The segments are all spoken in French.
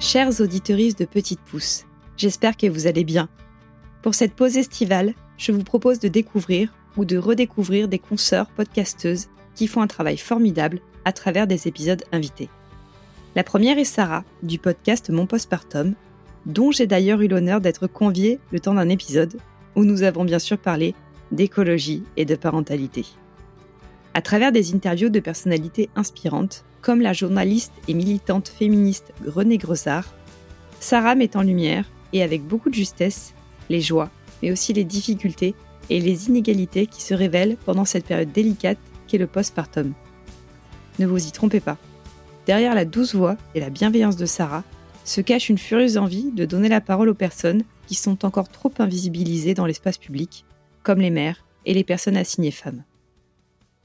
Chères auditeuristes de Petites Pousses, j'espère que vous allez bien. Pour cette pause estivale, je vous propose de découvrir ou de redécouvrir des consoeurs podcasteuses qui font un travail formidable à travers des épisodes invités. La première est Sarah, du podcast Mon Postpartum, dont j'ai d'ailleurs eu l'honneur d'être conviée le temps d'un épisode où nous avons bien sûr parlé d'écologie et de parentalité. À travers des interviews de personnalités inspirantes, comme la journaliste et militante féministe Renée Grosard, Sarah met en lumière, et avec beaucoup de justesse, les joies, mais aussi les difficultés et les inégalités qui se révèlent pendant cette période délicate qu'est le postpartum. Ne vous y trompez pas. Derrière la douce voix et la bienveillance de Sarah se cache une furieuse envie de donner la parole aux personnes qui sont encore trop invisibilisées dans l'espace public, comme les mères et les personnes assignées femmes.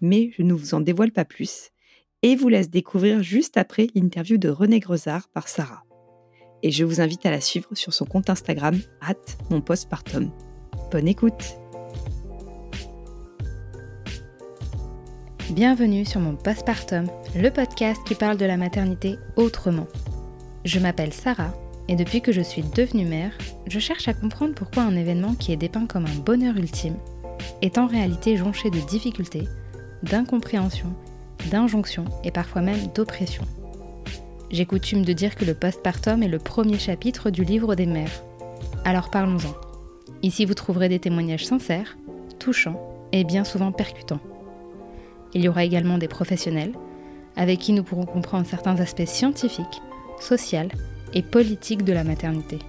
Mais je ne vous en dévoile pas plus et vous laisse découvrir juste après l'interview de René Grezard par Sarah. Et je vous invite à la suivre sur son compte Instagram, at mon postpartum. Bonne écoute Bienvenue sur mon postpartum, le podcast qui parle de la maternité autrement. Je m'appelle Sarah et depuis que je suis devenue mère, je cherche à comprendre pourquoi un événement qui est dépeint comme un bonheur ultime est en réalité jonché de difficultés, d'incompréhension d'injonction et parfois même d'oppression. J'ai coutume de dire que le postpartum est le premier chapitre du livre des mères. Alors parlons-en. Ici vous trouverez des témoignages sincères, touchants et bien souvent percutants. Il y aura également des professionnels avec qui nous pourrons comprendre certains aspects scientifiques, sociaux et politiques de la maternité.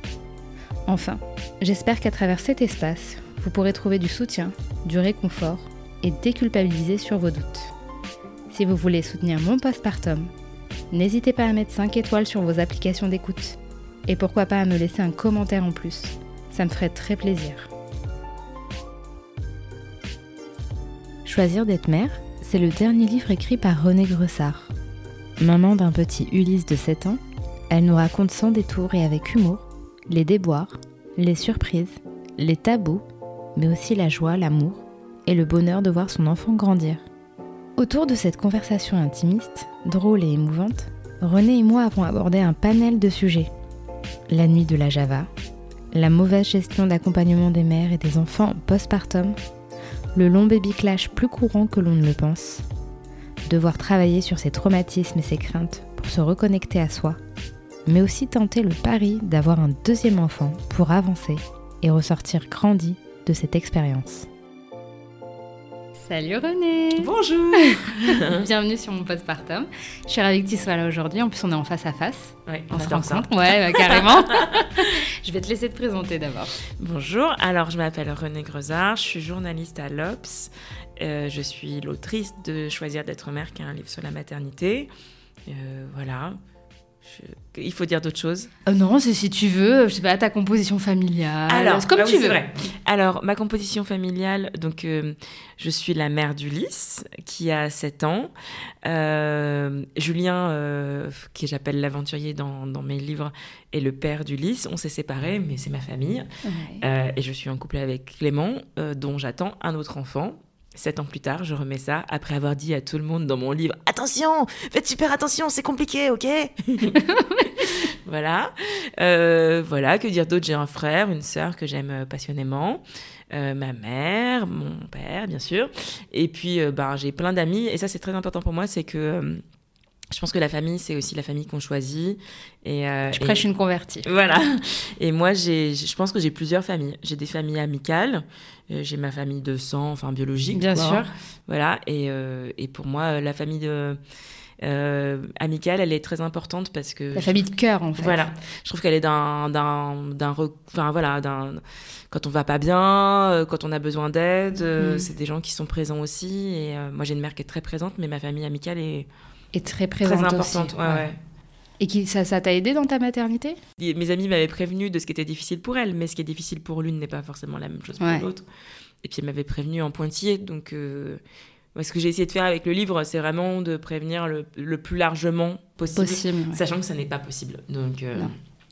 Enfin, j'espère qu'à travers cet espace, vous pourrez trouver du soutien, du réconfort et déculpabiliser sur vos doutes. Si vous voulez soutenir mon postpartum, n'hésitez pas à mettre 5 étoiles sur vos applications d'écoute. Et pourquoi pas à me laisser un commentaire en plus. Ça me ferait très plaisir. Choisir d'être mère, c'est le dernier livre écrit par René Gressard. Maman d'un petit Ulysse de 7 ans, elle nous raconte sans détour et avec humour les déboires, les surprises, les tabous, mais aussi la joie, l'amour et le bonheur de voir son enfant grandir. Autour de cette conversation intimiste, drôle et émouvante, René et moi avons abordé un panel de sujets. La nuit de la Java, la mauvaise gestion d'accompagnement des mères et des enfants postpartum, le long baby clash plus courant que l'on ne le pense, devoir travailler sur ses traumatismes et ses craintes pour se reconnecter à soi, mais aussi tenter le pari d'avoir un deuxième enfant pour avancer et ressortir grandi de cette expérience. Salut René Bonjour Bienvenue sur mon postpartum. Je suis ravie que tu sois là aujourd'hui. En plus, on est en face à face. Ouais, on, se rencontre. Ouais, bah, carrément. je vais te laisser te présenter d'abord. Bonjour, alors je m'appelle René Grezard, je suis journaliste à l'Obs. Euh, je suis l'autrice de Choisir d'être mère, qui est un livre sur la maternité. Euh, voilà, il faut dire d'autres choses euh, Non, c'est si tu veux, je sais pas, ta composition familiale. Alors, comme ah tu veux. Alors, ma composition familiale, donc euh, je suis la mère d'Ulysse, qui a 7 ans. Euh, Julien, qui j'appelle l'aventurier dans, dans, mes livres, est le père d'Ulysse. On s'est séparés, mais c'est ma famille. et je suis en couple avec Clément, dont j'attends un autre enfant. Sept ans plus tard, je remets ça après avoir dit à tout le monde dans mon livre Attention, faites super attention, c'est compliqué, ok? Voilà. Euh, voilà, que dire d'autre? J'ai un frère, une sœur que j'aime euh, passionnément, euh, ma mère, mon père, bien sûr. Et puis, ben, j'ai plein d'amis. Et ça, c'est très important pour moi c'est que je pense que la famille, c'est aussi la famille qu'on choisit. Et, euh, je prêche une convertie. Voilà. Et moi, je pense que j'ai plusieurs familles. J'ai des familles amicales, euh, j'ai ma famille de sang, enfin biologique. Bien sûr. Voilà. Et, euh, et, pour moi, la famille de, euh, amicale, elle est très importante parce que... La famille de cœur, en fait. Voilà. Je trouve qu'elle est d'un... Enfin, voilà, d'un... Quand on va pas bien, quand on a besoin d'aide, mm. c'est des gens qui sont présents aussi. Et moi, j'ai une mère qui est très présente, mais ma famille amicale est est très présente très importante, aussi. Ouais, Et qui, ça, ça t'a aidé dans ta maternité? Mes amis m'avaient prévenu de ce qui était difficile pour elle, mais ce qui est difficile pour l'une n'est pas forcément la même chose pour l'autre. Et puis elle m'avait prévenu en pointillé, donc euh, ce que j'ai essayé de faire avec le livre, c'est vraiment de prévenir le, le plus largement possible, sachant que ça n'est pas possible. Donc euh,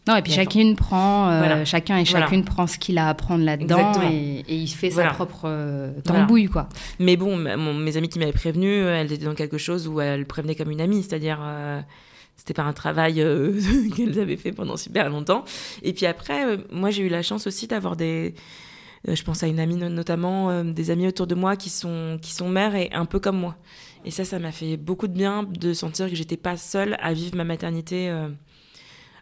non. et puis chacune prend, euh, chacun et chacune prend ce qu'il a à apprendre là-dedans et, il fait sa propre tambouille, quoi. Mais bon, mes amis qui m'avaient prévenu, elles étaient dans quelque chose où elles prévenaient comme une amie, c'est-à-dire c'était pas un travail euh, qu'elles avaient fait pendant super longtemps. Et puis après, euh, moi j'ai eu la chance aussi d'avoir des, je pense à une amie notamment, des amis autour de moi qui sont qui sont mères et un peu comme moi. Et ça, ça m'a fait beaucoup de bien de sentir que j'étais pas seule à vivre ma maternité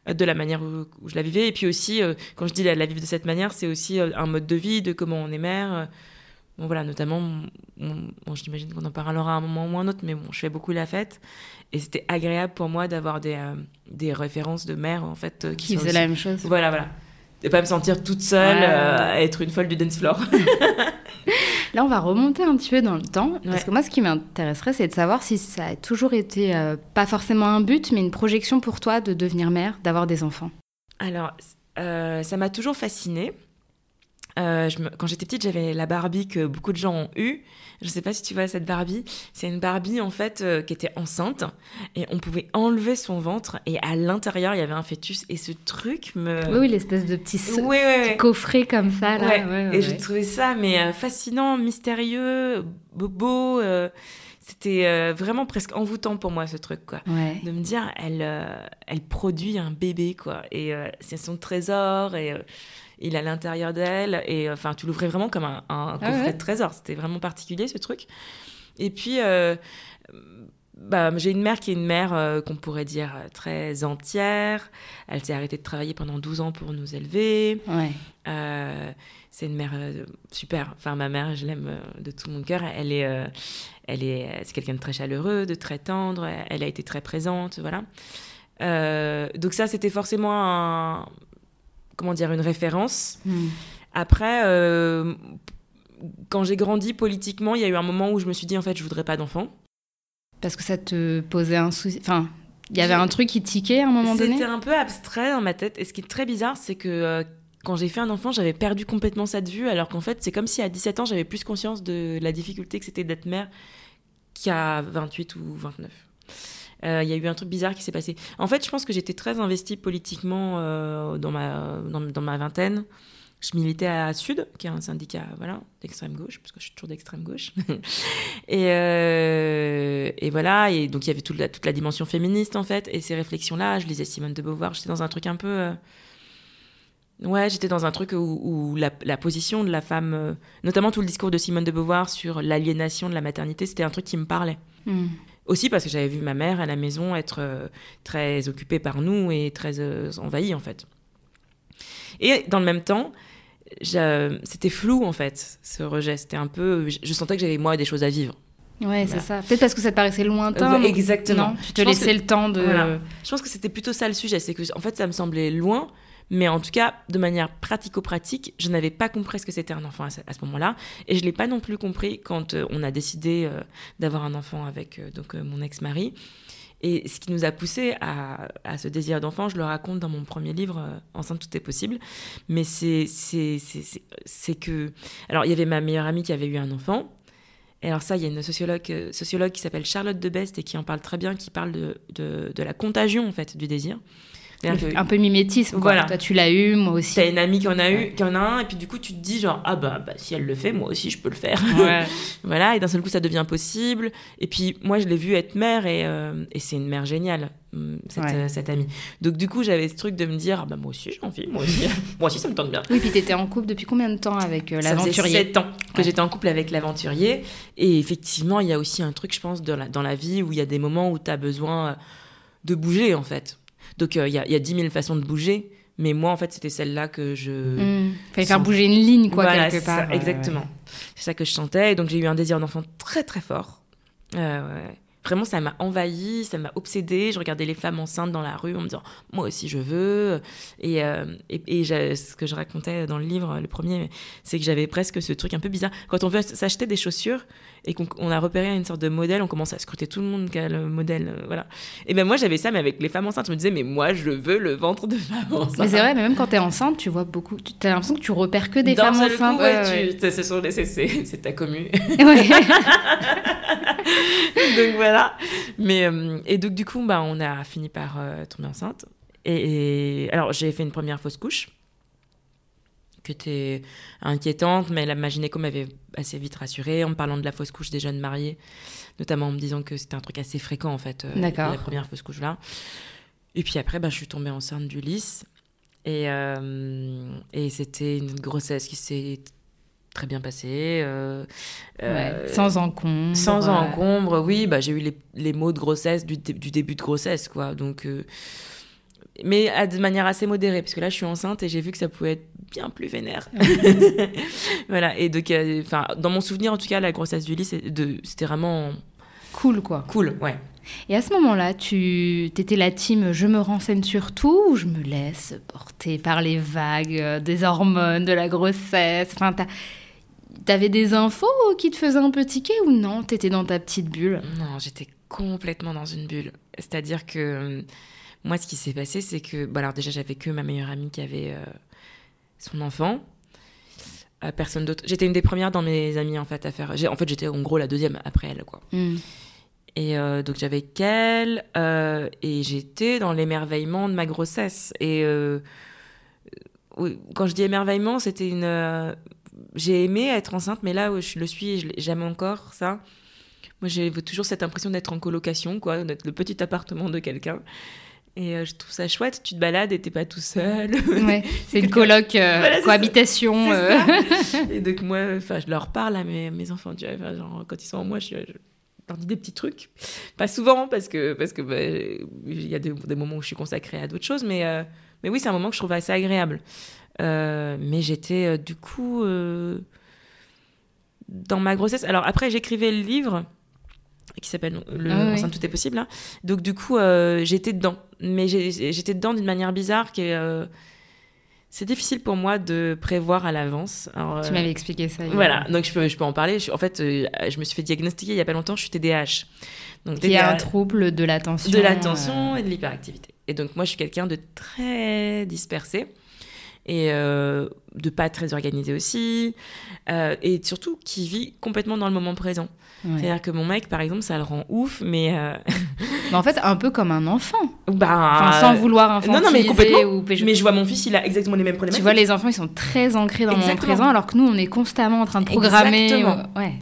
de la manière où, je la vivais. Et puis aussi, quand je dis la, la vivre de cette manière, c'est aussi un mode de vie, de comment on est mère voilà, notamment, bon, j'imagine qu'on en parlera à un moment ou un autre, mais bon, je fais beaucoup la fête. Et c'était agréable pour moi d'avoir des, euh, des références de mères, en fait, euh, qui, faisaient la même chose. Voilà, voilà. De pas me sentir toute seule euh, à être une folle du dance floor. Là, on va remonter un petit peu dans le temps. Parce que moi, ce qui m'intéresserait, c'est de savoir si ça a toujours été, pas forcément un but, mais une projection pour toi de devenir mère, d'avoir des enfants. Alors, ça m'a toujours fascinée. Euh, quand j'étais petite, j'avais la Barbie que beaucoup de gens ont eue. Je ne sais pas si tu vois cette Barbie. C'est une Barbie en fait euh, qui était enceinte et on pouvait enlever son ventre et à l'intérieur il y avait un fœtus et ce truc me. Oui, oui l'espèce de petit, coffret comme ça là. et j'ai trouvé ça mais euh, fascinant, mystérieux, beau. c'était vraiment presque envoûtant pour moi ce truc quoi. De me dire elle elle produit un bébé quoi et c'est son trésor et il est à l'intérieur d'elle. Et enfin, tu l'ouvrais vraiment comme un, un ah coffret de trésor. C'était vraiment particulier ce truc. Et puis, euh, bah, j'ai une mère qui est une mère euh, qu'on pourrait dire euh, très entière. Elle s'est arrêtée de travailler pendant 12 ans pour nous élever. c'est une mère super. Enfin, ma mère, je l'aime de tout mon cœur. Elle est, elle est, c'est quelqu'un de très chaleureux, de très tendre. Elle a été très présente, voilà. donc ça, c'était forcément un, comment dire, une référence. Hmm. Après, euh, quand j'ai grandi politiquement, il y a eu un moment où je me suis dit, en fait, je voudrais pas d'enfant. Parce que ça te posait un souci. Enfin, il y avait un truc qui tiquait à un moment donné? C'était un peu abstrait dans ma tête. Et ce qui est très bizarre, c'est que euh, quand j'ai fait un enfant, j'avais perdu complètement ça de vue. Alors qu'en fait, c'est comme si à 17 ans, j'avais plus conscience de la difficulté que c'était d'être mère qu'à 28 ou 29. Euh, il y a eu un truc bizarre qui s'est passé. En fait, je pense que j'étais très investie politiquement euh, dans, ma, dans, ma vingtaine. Je militais à Sud, qui est un syndicat voilà, d'extrême gauche, parce que je suis toujours d'extrême gauche. et, euh, et, voilà, et donc il y avait toute la, toute la dimension féministe en fait, et ces réflexions-là, je lisais Simone de Beauvoir, j'étais dans un truc un peu. Ouais, j'étais dans un truc où, la, position de la femme, notamment tout le discours de Simone de Beauvoir sur l'aliénation de la maternité, c'était un truc qui me parlait. Hmm. Aussi parce que j'avais vu ma mère à la maison être euh, très occupée par nous et très euh, envahie en fait. Et dans le même temps, c'était flou en fait, ce rejet. C'était un peu. Je sentais que j'avais moi des choses à vivre. Ouais, c'est ça. Peut-être parce que ça te paraissait lointain. Exactement. tu te laissais le temps de. Je pense que c'était plutôt ça le sujet. C'est que, en fait, ça me semblait loin, mais en tout cas, de manière pratico-pratique, je n'avais pas compris ce que c'était un enfant à ce, moment-là. Et je ne l'ai pas non plus compris quand euh, on a décidé euh, d'avoir un enfant avec euh, donc, mon ex-mari. Et ce qui nous a poussé à, ce désir d'enfant, je le raconte dans mon premier livre, Enceinte, tout est possible. Mais c'est que. Alors, il y avait ma meilleure amie qui avait eu un enfant. Et alors ça, il y a une sociologue, qui s'appelle Charlotte Debest et qui en parle très bien, qui parle de, de la contagion en fait du désir. Un peu mimétisme. Voilà. Toi, tu l'as eu, moi aussi. T'as une amie qui en a eu, qui en a un, et puis du coup, tu te dis genre ah bah, bah si elle le fait, moi aussi je peux le faire. voilà. Et d'un seul coup, ça devient possible. Et puis moi, je l'ai vue être mère, et, euh, et c'est une mère géniale. Hum, cette, euh, cette, amie. Donc du coup, j'avais ce truc de me dire, ah bah moi aussi j'ai envie, moi aussi, moi aussi ça me tente bien. Oui, puis t'étais en couple depuis combien de temps avec euh, l'aventurier Ça 7 ans que j'étais en couple avec l'aventurier. Et effectivement, il y a aussi un truc, je pense, dans la, dans la vie où il y a des moments où tu as besoin de bouger en fait. Donc euh, il y, a, y a 10 000 façons de bouger. Mais moi, en fait, c'était celle-là que je. Mmh. Fallait faire bouger une ligne, quoi, quelque part. exactement. C'est ça que je sentais. Et donc, j'ai eu un désir d'enfant très, très fort. Euh, Vraiment, ça m'a envahi, ça m'a obsédé. Je regardais les femmes enceintes dans la rue en me disant, moi aussi je veux. Et, euh, et, ce que je racontais dans le livre, le premier, c'est que j'avais presque ce truc un peu bizarre. Quand on veut s'acheter des chaussures et qu'on a repéré une sorte de modèle, on commence à scruter tout le monde qui a le modèle. Euh, voilà. Et ben moi, j'avais ça, mais avec les femmes enceintes. Je me disais, mais moi, je veux le ventre de femme enceinte. Mais c'est vrai, mais même quand tu es enceinte, tu vois beaucoup. Tu as l'impression que tu repères que des femmes enceintes. c'est ta commu. Donc voilà. Mais, euh, et donc, du coup, bah, on a fini par euh, tomber enceinte. Et, alors, j'ai fait une première fausse couche qui était inquiétante, mais la, ma gynéco m'avait assez vite rassurée en me parlant de la fausse couche des jeunes mariés, notamment en me disant que c'était un truc assez fréquent en fait, euh, D'accord. la première fausse couche là. Et puis après, bah, je suis tombée enceinte d'Ulysse et, euh, et c'était une grossesse qui s'est très bien passée. euh, euh, sans encombre. sans euh, encombre, oui, bah, j'ai eu les, les mots de grossesse du, du début de grossesse, quoi. Donc, euh, mais à- de manière assez modérée, parce que là, je suis enceinte et j'ai vu que ça pouvait être bien plus vénère. voilà, et donc, enfin, dans mon souvenir, en tout cas, la grossesse du lit, c'était vraiment Cool, quoi. cool, ouais. Et à ce moment-là, tu étais la team je me renseigne sur tout ou je me laisse porter par les vagues des hormones, de la grossesse Enfin, t'avais des infos qui te faisaient un peu tiquer ou non T'étais dans ta petite bulle Non, j'étais complètement dans une bulle. C'est-à-dire que euh, moi, ce qui s'est passé, c'est que, bah, alors déjà, j'avais que ma meilleure amie qui avait euh, son enfant. Euh, personne d'autre. J'étais une des premières dans mes amies en fait à faire. En fait, j'étais en gros la deuxième après elle, quoi. Hmm. Et euh, donc j'avais qu'elle et j'étais dans l'émerveillement de ma grossesse. Et quand je dis émerveillement, c'était une. J'ai aimé être enceinte, mais là où je le suis, j'aime encore ça. Moi, j'ai toujours cette impression d'être en colocation, quoi, d'être le petit appartement de quelqu'un. Et euh, je trouve ça chouette. Tu te balades et t'es pas tout seul. Ouais, c'est une coloc, euh, Voilà, c'est ça. cohabitation. Euh. et donc moi, enfin, je leur parle à mes, mes enfants, tu vois, enfin, genre, quand ils sont en moi, je, je leur dis des petits trucs. Pas souvent, parce que parce que bah, y a des, des moments où je suis consacrée à d'autres choses, mais euh, mais oui, c'est un moment que je trouve assez agréable. Euh, mais j'étais euh, du coup euh, dans ma grossesse. Alors après, j'écrivais le livre qui s'appelle le Ah oui. Enceinte tout est possible là. Donc du coup, euh, j'étais dedans, mais j'étais dedans d'une manière bizarre qui est euh, c'est difficile pour moi de prévoir à l'avance. Tu m'avais expliqué ça. hier. voilà, donc je peux, je peux en parler. Je- en fait, je me suis fait diagnostiquer il y a pas longtemps, je suis TDAH. Donc, Qui est un TDAH trouble de l'attention. de l'attention et de l'hyperactivité. Et donc moi, je suis quelqu'un de très dispersé et euh, de pas très organisé aussi, euh, et surtout qui vit complètement dans le moment présent. ouais. C'est-à-dire que mon mec, par exemple, ça le rend ouf, mais euh, Mais en fait, un peu comme un enfant. bah, Enfin, sans vouloir non, infantiliser non, mais complètement. ou mais je vois mon fils, il a exactement les mêmes problématiques. Tu vois, les enfants, ils sont très ancrés dans le moment présent, alors que nous, on est constamment en train de programmer. Exactement. ou- Ouais.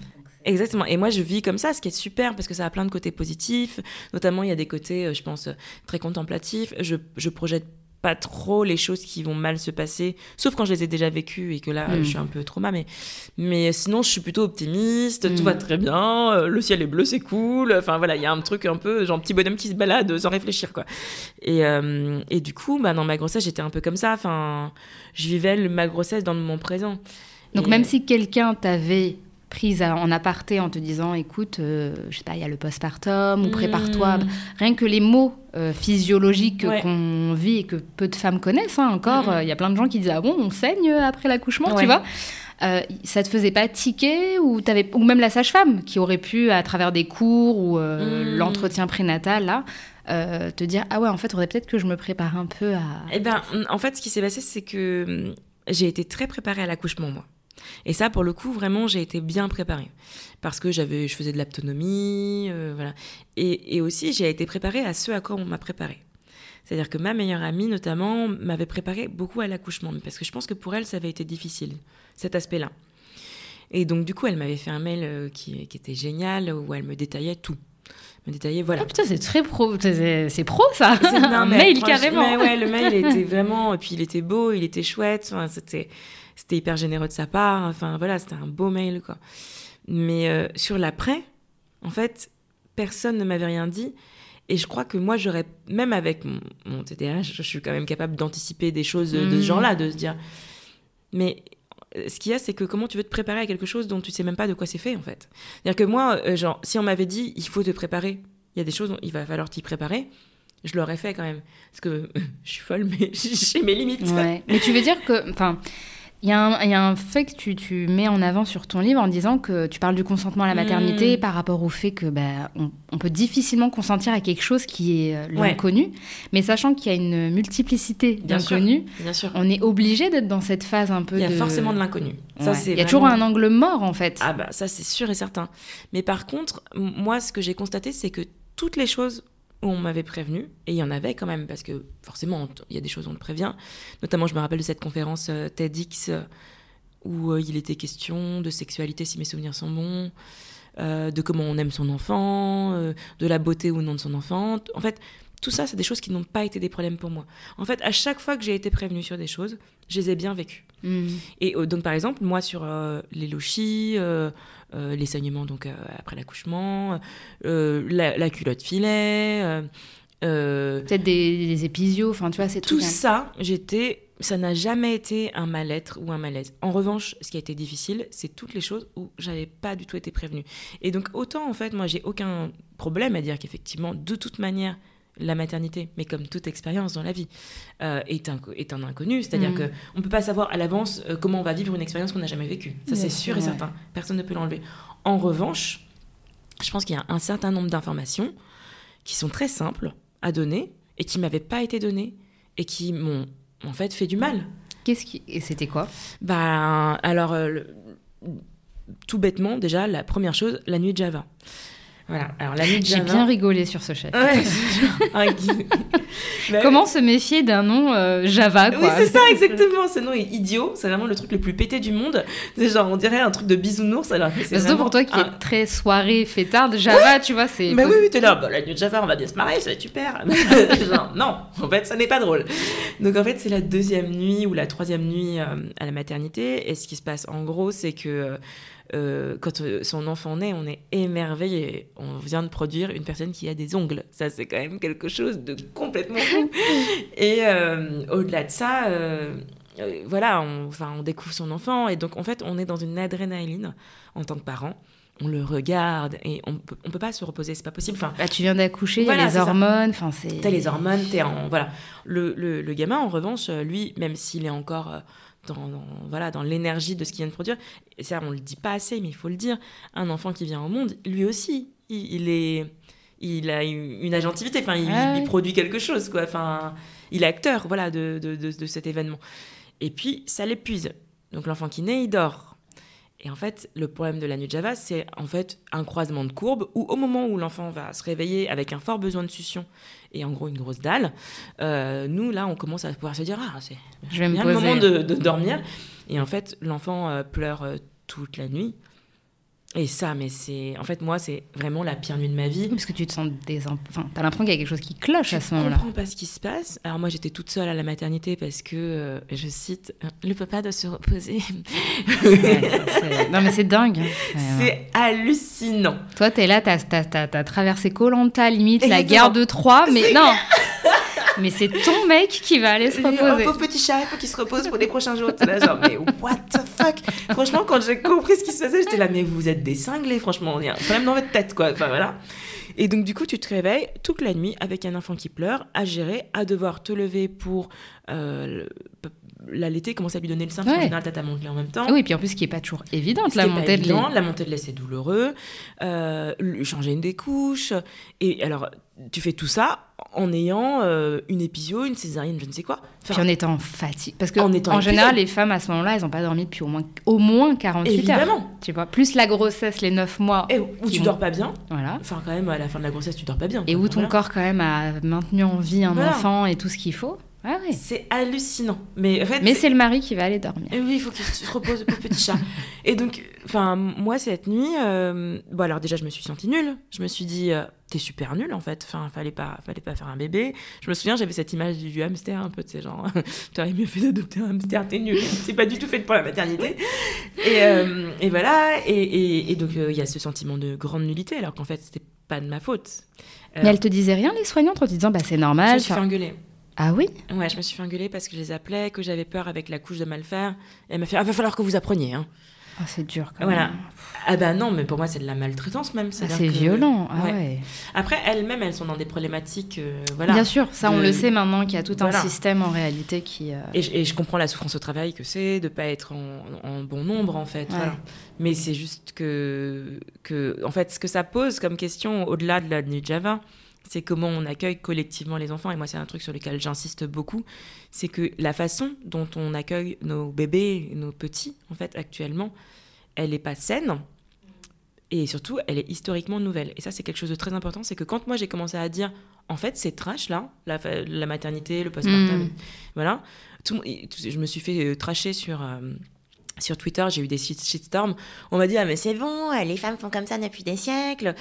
Exactement. Et moi, je vis comme ça, ce qui est super parce que ça a plein de côtés positifs. Notamment, il y a des côtés, euh, je pense, très contemplatifs. Je, je projette pas trop les choses qui vont mal se passer, sauf quand je les ai déjà vécues et que là, Mm. je suis un peu trauma. Mais, mais sinon, je suis plutôt optimiste. Mm. Tout va très bien. euh, le ciel est bleu, c'est cool. Enfin, voilà, il y a un truc un peu, genre, petit bonhomme qui se balade sans réfléchir, quoi. Et, euh, et du coup, bah, dans ma grossesse, j'étais un peu comme ça. Enfin, je vivais le- ma grossesse dans le moment présent. Donc, Et- même si quelqu'un t'avait prise en aparté en te disant, écoute, euh, je sais pas, il y a le postpartum, ou prépare-toi, Mm. rien que les mots euh, physiologiques Ouais. qu'on vit et que peu de femmes connaissent, hein, encore, Mhm. euh, il y a plein de gens qui disent, ah bon, on saigne après l'accouchement, Ouais. tu vois Euh, ça te faisait pas tiquer ou t'avais ou même la sage-femme qui aurait pu à travers des cours ou Mhm. l'entretien prénatal là te dire ah ouais en fait faudrait peut-être que je me prépare un peu à Eh ben, en fait, ce qui s'est passé, c'est que j'ai été très préparée à l'accouchement, moi. Et ça, pour le coup, vraiment, j'ai été bien préparée. Parce que j'avais, je faisais de l'autonomie, euh, voilà. Et, et aussi, j'ai été préparée à ce à quoi on m'a préparée. C'est-à-dire que ma meilleure amie, notamment, m'avait préparée beaucoup à l'accouchement. Parce que je pense que pour elle, ça avait été difficile, cet aspect-là. Et donc, du coup, elle m'avait fait un mail euh, qui, qui était génial, où elle me détaillait tout. Me détaillait, voilà. Ah putain, c'est très pro, c'est pro ça. C'est- non, un mais mail carrément. mais ouais, le mail était vraiment. Et puis il était beau, il était chouette. Enfin, c'était, c'était hyper généreux de sa part. Enfin voilà, c'était un beau mail quoi. Mais euh, sur l'après, en fait, personne ne m'avait rien dit. Et je crois que moi, j'aurais, même avec mon, mon TDAH, je suis quand même capable d'anticiper des choses de, de ce Mhm. genre-là, de se dire. Mais euh, ce qu'il y a, c'est que comment tu veux te préparer à quelque chose dont tu sais même pas de quoi c'est fait, en fait. C'est-à-dire que moi, euh, genre, si on m'avait dit, il faut te préparer, il y a des choses dont il va falloir t'y préparer, je l'aurais fait quand même. Parce que je suis folle, mais j'ai mes limites. Ouais. Mais tu veux dire que, enfin, il y, a un- il y a un fait que tu, tu mets en avant sur ton livre en disant que tu parles du consentement à la maternité Mm. par rapport au fait que bah, on, on peut difficilement consentir à quelque chose qui est euh, Ouais. l'inconnu, mais sachant qu'il y a une multiplicité d'inconnus, on est obligé d'être dans cette phase un peu Il y a de... forcément de l'inconnu. Ouais. Il y a vraiment- toujours un angle mort en fait. Ah bah ça c'est sûr et certain. Mais par contre, moi ce que j'ai constaté c'est que toutes les choses où on m'avait prévenu, et il y en avait quand même, parce que forcément, il y a des choses où on te prévient. Notamment, je me rappelle de cette conférence euh, TEDx euh, où euh, il était question de sexualité, si mes souvenirs sont bons, de comment on aime son enfant, de la beauté ou non de son enfant. En fait, tout ça, c'est des choses qui n'ont pas été des problèmes pour moi. En fait, à chaque fois que j'ai été prévenue sur des choses, je les ai bien vécues. Hmm. Et donc, par exemple, moi, sur les lochis, les saignements donc, après l'accouchement, la, la, culotte filet... Peut-être des, des enfin, tu vois, c'est tout ça, j'étais ça n'a jamais été un mal-être ou un malaise. En revanche, ce qui a été difficile, c'est toutes les choses où j'avais pas du tout été prévenue. Et donc autant en fait, moi j'ai aucun problème à dire qu'effectivement, de toute manière, la maternité, mais comme toute expérience dans la vie, euh, est, un, est un inconnu. C'est-à-dire mm. qu'on ne peut pas savoir à l'avance euh, comment on va vivre une expérience qu'on n'a jamais vécue. Ça, c'est sûr et certain. Personne ne peut l'enlever. En revanche, je pense qu'il y a un certain nombre d'informations qui sont très simples à donner et qui m'avaient pas été données et qui m'ont en fait fait du mal. Qu'est-ce qui et c'était quoi? Bah alors euh, tout bêtement déjà la première chose la nuit de Java. Voilà. Alors la nuit de J'ai bien rigolé sur ce chat. Ouais, bah Comment se méfier d'un nom euh, Java quoi Oui, c'est ça exactement. Ce nom est idiot. C'est vraiment le truc le plus pété du monde. C'est genre on dirait un truc de bisounours alors c'est Surtout pour toi qui est très soirée fêtarde, Java, tu vois, c'est. Mais oui, oui, t'es là. Bah, la nuit de Java, on va bien se marrer, ça va être super. genre, non, en fait, ça n'est pas drôle. Donc en fait, c'est la deuxième nuit ou la troisième nuit euh, à la maternité. Et ce qui se passe en gros, c'est que euh, euh, quand euh, son enfant naît, on est émerveillé. On vient de produire une personne qui a des ongles. Ça, c'est quand même quelque chose de complètement fou. Et euh, au-delà de ça, voilà, on, enfin, on découvre son enfant. Et donc, en fait, on est dans une adrénaline en tant que parent on le regarde et on peut, on peut pas se reposer, c'est pas possible. Enfin, bah, tu viens d'accoucher, il y a les hormones, enfin c'est. T'as les hormones, t'es en voilà. Le, le, le, gamin, en revanche, lui, même s'il est encore dans, voilà, dans l'énergie de ce qu'il vient de produire. Et ça, on le dit pas assez, mais il faut le dire. Un enfant qui vient au monde, lui aussi, il, est, il a une agentivité. Enfin, il, produit quelque chose, quoi. Enfin, il est acteur, voilà, de, de, de cet événement. Et puis, ça l'épuise. Donc, l'enfant qui naît, il dort. Et en fait, le problème de la nuit de Java, c'est en fait un croisement de courbes où au moment où l'enfant va se réveiller avec un fort besoin de succion et en gros une grosse dalle, euh, nous là, on commence à pouvoir se dire ah c'est bien le moment de, dormir. Et en fait, l'enfant euh, pleure euh, toute la nuit. Et ça, mais c'est. En fait, moi, c'est vraiment la pire nuit de ma vie. parce que tu te sens des. Enfin, t'as l'impression qu'il y a quelque chose qui cloche à ce moment-là. Je comprends pas ce qui se passe. Alors, moi, j'étais toute seule à la maternité parce que, euh, je cite, le papa doit se reposer. non, mais c'est dingue. Hein. c'est hallucinant. Toi, t'es là, t'as as, traversé Colanta, limite, la guerre de Troie, mais non mais c'est ton mec qui va aller se reposer. Un pauvre petit chat, il faut qu'il se repose pour les prochains jours. T'es là, genre, mais what the fuck? Franchement, quand j'ai compris ce qui se passait, j'étais là, mais vous êtes des cinglés, franchement. Il y a un problème dans votre tête, quoi. Enfin, voilà. Et donc, du coup, tu te réveilles toute la nuit avec un enfant qui pleure, à gérer, à devoir te lever pour euh, l'allaiter, commencer à lui donner le sein. Ouais. En général, t'as ta montée en même temps. Oui, puis en plus, ce qui n'est pas toujours évidente, la montée de lait. La montée de lait, c'est douloureux. Euh, changer une des couches. Et alors, tu fais tout ça en ayant euh, une épisio, une césarienne, je ne sais quoi. Puis en étant fatiguée. Parce qu'en en, général, les femmes, à ce moment-là, elles n'ont pas dormi depuis au moins, au moins 48 Évidemment. heures. Tu vois, plus la grossesse, les 9 mois. Et où tu dors pas bien. Voilà. Enfin, quand même, à la fin de la grossesse, tu dors pas bien. Et où ton corps, quand même, a maintenu en vie un enfant et tout ce qu'il faut. Ah C'est hallucinant. Mais, en fait, Mais c'est le mari qui va aller dormir. Et oui, il faut qu'il se repose, le petit chat. Et donc, enfin, moi, cette nuit, euh, bon, alors déjà, je me suis sentie nulle. Je me suis dit, euh, t'es super nulle, en fait. Enfin, fallait pas, fallait pas faire un bébé. Je me souviens, j'avais cette image du hamster, un peu, tu sais, genre, t'aurais mieux fait d'adopter un hamster, t'es nulle. C'est pas du tout fait pour la maternité. Et, euh, et voilà. Et, et, donc, il y a ce sentiment de grande nullité, alors qu'en fait, c'était pas de ma faute. Mais elles te disaient rien, les soignantes, en te disant, bah, c'est normal. Je me suis fait engueuler. Ah oui Ouais, je me suis fait engueuler parce que je les appelais, que j'avais peur avec la couche de mal faire. Et elle m'a fait Ah, va falloir que vous appreniez. Hein. Ah, c'est dur quand voilà. même. Ah bah non, mais pour moi c'est de la maltraitance même. Ah, c'est violent. Ah ouais. Après elles-mêmes elles sont dans des problématiques. Euh, voilà, Bien sûr, ça on le sait maintenant qu'il y a tout un système en réalité qui. Euh, et, et, je comprends la souffrance au travail que c'est de pas être en, bon nombre en fait. Voilà. Mais c'est juste que, que en fait ce que ça pose comme question au-delà de la nuit Java, c'est comment on accueille collectivement les enfants. Et moi, c'est un truc sur lequel j'insiste beaucoup. C'est que la façon dont on accueille nos bébés, nos petits, en fait, actuellement, elle n'est pas saine. Et surtout, elle est historiquement nouvelle. Et ça, c'est quelque chose de très important. C'est que quand moi, j'ai commencé à dire, en fait, c'est trash là, la, la maternité, le postpartum, Mm. voilà. Tout, je me suis fait euh, trasher sur. euh, sur Twitter, j'ai eu des shit- shitstorms. On m'a dit ah mais c'est bon, les femmes font comme ça depuis des siècles.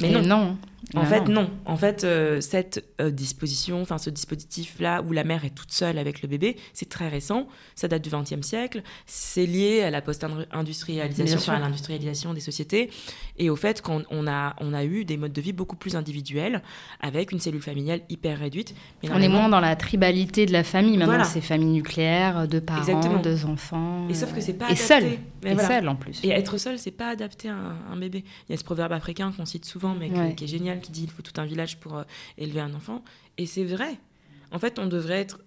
Mais Et non, non. En Ah fait, non. En fait, euh, cette euh, disposition, enfin ce dispositif-là où la mère est toute seule avec le bébé, c'est très récent. Ça date du XXe siècle. C'est lié à la post-industrialisation, enfin, à l'industrialisation des sociétés, et au fait qu'on on a, on a eu des modes de vie beaucoup plus individuels, avec une cellule familiale hyper réduite. Mais On est moins dans la tribalité de la famille. Maintenant, Voilà. c'est famille nucléaire, deux parents, Exactement. deux enfants. Et sauf que c'est pas Et adapté. seul. Mais Et voilà. seul en plus. Et être seul, c'est pas adapté à un, un bébé. Il y a ce proverbe africain qu'on cite souvent, mais Ouais. qui est génial, qui dit il faut tout un village pour euh, élever un enfant. Et c'est vrai. En fait, on devrait être.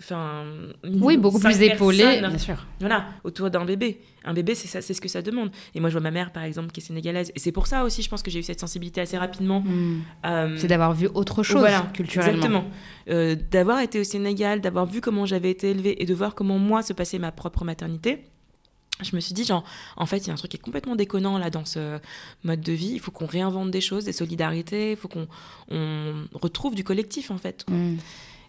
Enfin, Oui, beaucoup plus épaulé, bien sûr. Voilà, autour d'un bébé. Un bébé, c'est ça, c'est ce que ça demande. Et moi, je vois ma mère, par exemple, qui est sénégalaise. Et c'est pour ça aussi, je pense que j'ai eu cette sensibilité assez rapidement. Mm. Euh, C'est d'avoir vu autre chose voilà, culturellement. Exactement. Euh, d'avoir été au Sénégal, d'avoir vu comment j'avais été élevée et de voir comment moi se passait ma propre maternité. Je me suis dit, genre, en fait, il y a un truc qui est complètement déconnant là dans ce mode de vie. Il faut qu'on réinvente des choses, des solidarités. Il faut qu'on on retrouve du collectif, en fait. Mm.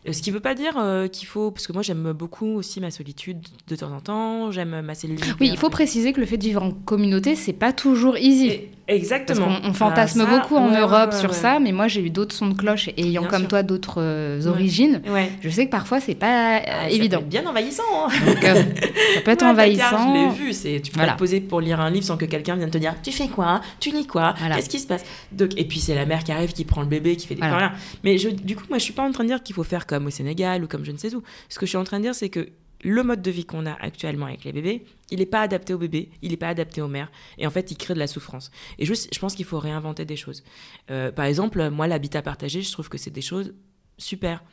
Euh, Ce qui veut pas dire euh, qu'il faut, parce que moi j'aime beaucoup aussi ma solitude de temps en temps. J'aime ma cellule. Oui, il faut préciser que le fait de vivre en communauté, c'est pas toujours easy. Et- Parce Exactement. qu'on on fantasme Ah, ça, beaucoup en ouais, Europe ouais, sur ça, mais moi j'ai eu d'autres sons de cloche et ayant Bien comme sûr. toi d'autres euh, origines, je sais que parfois c'est pas euh, Ah, ça évident. peut être bien envahissant. hein. Donc, ça peut être envahissant. Je l'ai vu. C'est, tu peux Voilà. pas te poser pour lire un livre sans que quelqu'un vienne te dire Tu fais quoi? Tu lis quoi? Voilà. Qu'est-ce qui se passe? Donc, Et puis c'est la mère qui arrive, qui prend le bébé, qui fait des. Voilà. Mais je, du coup, moi je suis pas en train de dire qu'il faut faire comme au Sénégal ou comme je ne sais où. Ce que je suis en train de dire, c'est que le mode de vie qu'on a actuellement avec les bébés, il n'est pas adapté aux bébés, il n'est pas adapté aux mères. Et en fait, il crée de la souffrance. Et juste, je pense qu'il faut réinventer des choses. Euh, par exemple, moi, l'habitat partagé, je trouve que c'est des choses super.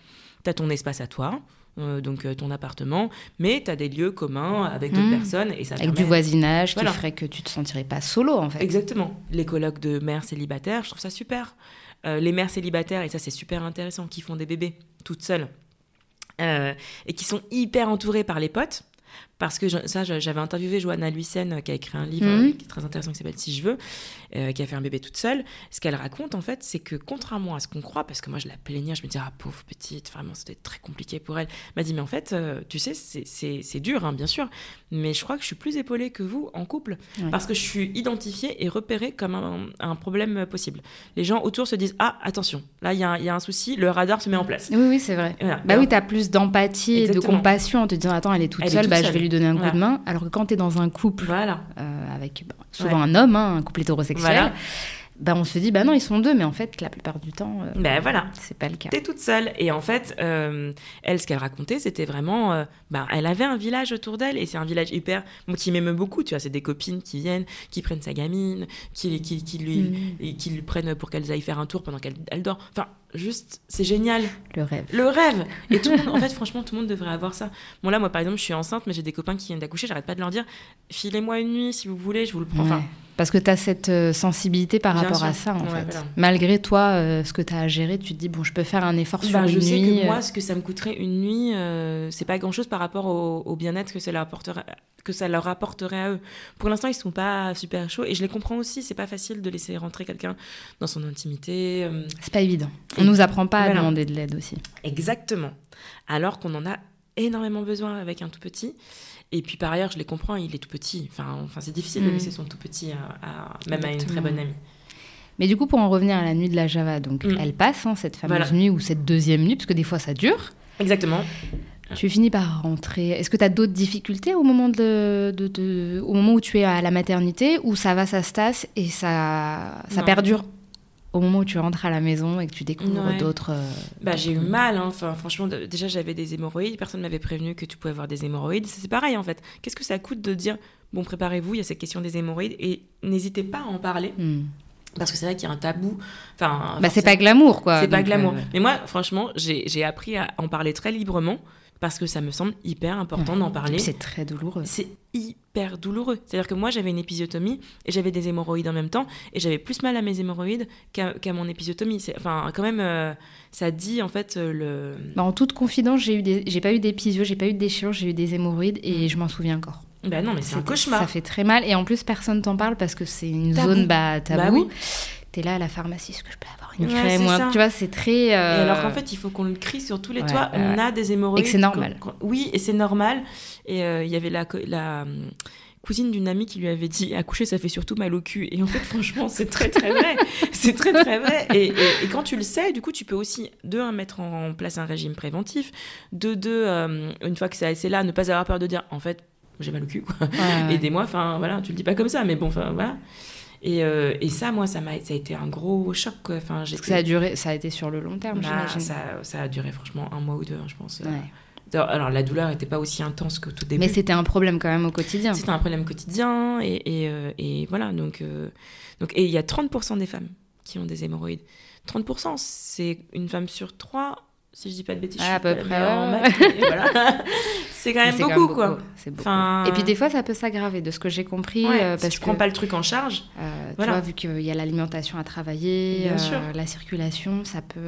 Tu as ton espace à toi, euh, donc euh, ton appartement, mais tu as des lieux communs avec d'autres Mmh. personnes. Et ça Avec du voisinage Voilà. qui ferait que tu te sentirais pas solo en fait. Exactement. Les colloques de mères célibataires, je trouve ça super. Euh, les mères célibataires, et ça c'est super intéressant, qui font des bébés toutes seules euh, et qui sont hyper entourées par les potes. Parce que je- ça, j'avais interviewé Johanna Luisen, euh, qui a écrit un livre Mhm. euh, qui est très intéressant, qui s'appelle Si je veux, euh, qui a fait un bébé toute seule. Ce qu'elle raconte, en fait, c'est que contrairement à ce qu'on croit, parce que moi je la plaignais, je me disais, ah pauvre petite, vraiment, c'était très compliqué pour elle. Elle m'a dit, mais en fait, euh, tu sais, c'est- dur, hein, bien sûr, mais je crois que je suis plus épaulée que vous en couple, Ouais. parce que je suis identifiée et repérée comme un, un problème possible. Les gens autour se disent, ah, attention, là, il y, a un- il y a un souci, le radar se met en place. Oui, oui, c'est vrai. Voilà. Bah oui, tu as plus d'empathie et de compassion en te disant Attends, elle est toute Elle est seule, toute bah, je vais lui donner un coup Voilà. de main. Alors que quand tu es dans un couple Voilà. euh, avec bah, souvent un homme, hein, un couple hétérosexuel, Voilà. Bah, on se dit Bah non, ils sont deux, mais en fait, la plupart du temps, euh, Ben voilà. c'est pas le cas. T'es toute seule. Et en fait, euh, elle, ce qu'elle racontait, c'était vraiment. euh, bah, elle avait un village autour d'elle et c'est un village hyper. moi, qui m'aime beaucoup, tu vois. C'est des copines qui viennent, qui prennent sa gamine, qui, qui, qui lui, Mm. et qui lui prennent pour qu'elle aille faire un tour pendant qu'elle elle dort. Enfin, juste, c'est génial. Le rêve. Le rêve Et tout le monde, en fait, franchement, tout le monde devrait avoir ça. Bon, là, moi, par exemple, je suis enceinte, mais j'ai des copains qui viennent d'accoucher, j'arrête pas de leur dire filez-moi une nuit si vous voulez, je vous le prends. Enfin. Parce que tu as cette euh, sensibilité par Bien rapport sûr. à ça, en Ouais, fait. voilà. Malgré toi, euh, ce que tu as à gérer, tu te dis Bon, je peux faire un effort sur Bah, une je sais nuit. que euh, moi, ce que ça me coûterait une nuit, euh, c'est pas grand chose par rapport au, au bien-être que ça leur apporterait, que ça leur apporterait à eux. Pour l'instant, ils sont pas super chauds et je les comprends aussi. C'est pas facile de laisser rentrer quelqu'un dans son intimité. C'est pas évident. On Et- nous apprend pas à demander de l'aide aussi. exactement. Alors qu'on en a énormément besoin avec un tout petit. Et puis par ailleurs, je les comprends, il est tout petit. Enfin, enfin c'est difficile de Mm. laisser son tout petit à, à- même à une très bonne amie. Mais du coup, pour en revenir à la nuit de la Java, donc Mm. elle passe, hein, cette fameuse Voilà. nuit ou cette deuxième nuit, parce que des fois ça dure. Exactement. Tu finis par rentrer. Est-ce que tu as d'autres difficultés au moment, de, de- de- au moment où tu es à la maternité, ou ça va, ça se tasse et ça, ça Non. perdure? Au moment où tu rentres à la maison et que tu découvres Ouais. d'autres. euh, Bah, j'ai eu mal, hein. enfin, franchement, déjà j'avais des hémorroïdes, personne m'avait prévenu que tu pouvais avoir des hémorroïdes. C'est pareil en fait. Qu'est-ce que ça coûte de dire, bon, préparez-vous, il y a cette question des hémorroïdes et n'hésitez pas à en parler Hmm. parce que c'est vrai qu'il y a un tabou. Enfin, Bah, c'est pas glamour, quoi. c'est pas glamour. euh, Mais moi, franchement, j'ai j'ai appris à en parler très librement parce que ça me semble hyper important d'en parler. C'est très douloureux. C'est hyper douloureux. C'est-à-dire que moi, j'avais une épisiotomie et j'avais des hémorroïdes en même temps et j'avais plus mal à mes hémorroïdes qu'à mon épisiotomie. Enfin, quand même, euh, ça dit en fait euh, le. Bah, en toute confidence, j'ai pas eu d'épisio, j'ai pas eu de déchirure, j'ai eu des hémorroïdes et je m'en souviens encore. Ben non, mais c'est un cauchemar. Ça fait très mal et en plus personne t'en parle parce que c'est une Tabou. zone bah, tabou. Bah oui. T'es là à la pharmacie, est-ce que je peux avoir une crème moi, Tu vois, c'est très. Et alors qu'en fait, il faut qu'on le crie sur tous les toits. on a des hémorroïdes. Et que c'est normal. oui, et c'est normal. Et il y avait la, la cousine d'une amie qui lui avait dit accoucher ça fait surtout mal au cul et en fait franchement c'est très très vrai c'est très très vrai et, quand tu le sais du coup tu peux aussi de un mettre en place un régime préventif de deux euh, une fois que c'est là ne pas avoir peur de dire en fait j'ai mal au cul quoi aidez-moi enfin voilà tu le dis pas comme ça mais bon enfin voilà et, euh, et, ça, moi, ça m'a, ça a été un gros choc. Enfin, ça a duré, ça a été sur le long terme, bah, j'imagine. Ça, ça, a duré franchement un mois ou deux, hein, je pense. Ouais. Alors, la douleur n'était pas aussi intense que tout début. Mais c'était un problème quand même au quotidien. C'était un problème quotidien. Et, et, euh, voilà. Donc, euh, donc, et il y a 30% des femmes qui ont des hémorroïdes. 30%, c'est une femme sur trois, si je dis pas de bêtises. à peu près. c'est quand même beaucoup, quoi. Enfin... Et puis des fois, ça peut s'aggraver, de ce que j'ai compris. Euh, parce si tu prends pas le truc en charge. Tu vois, vu qu'il y a l'alimentation à travailler, la circulation, ça peut.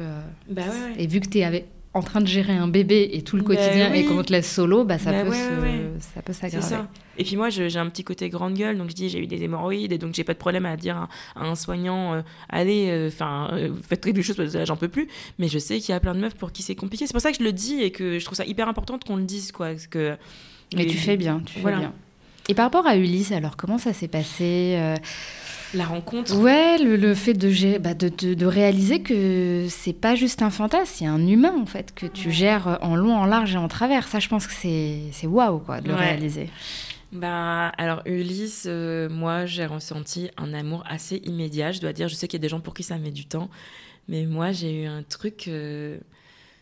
Bah, et vu que tu es avec en train de gérer un bébé et tout le ben quotidien et qu'on te laisse solo, bah, ça, ben peut ça peut s'aggraver. Et puis moi, j'ai un petit côté grande gueule, donc je dis j'ai eu des hémorroïdes et donc j'ai pas de problème à dire à, un soignant euh, allez, euh, enfin, euh, faites quelque chose parce que j'en peux plus. Mais je sais qu'il y a plein de meufs pour qui c'est compliqué. C'est pour ça que je le dis et que je trouve ça hyper important qu'on le dise, quoi. Parce que, Mais tu fais bien, tu fais bien. Et par rapport à Ulysse, alors comment ça s'est passé la rencontre. Ouais, le, fait bah, de, de, de, réaliser que c'est pas juste un fantasme, c'est un humain en fait, que tu gères en long, en large et en travers. Ça, je pense que c'est waouh quoi, de le réaliser. Bah, alors Ulysse, euh, moi j'ai ressenti un amour assez immédiat, je dois dire. Je sais qu'il y a des gens pour qui ça met du temps, mais moi j'ai eu un truc. Euh,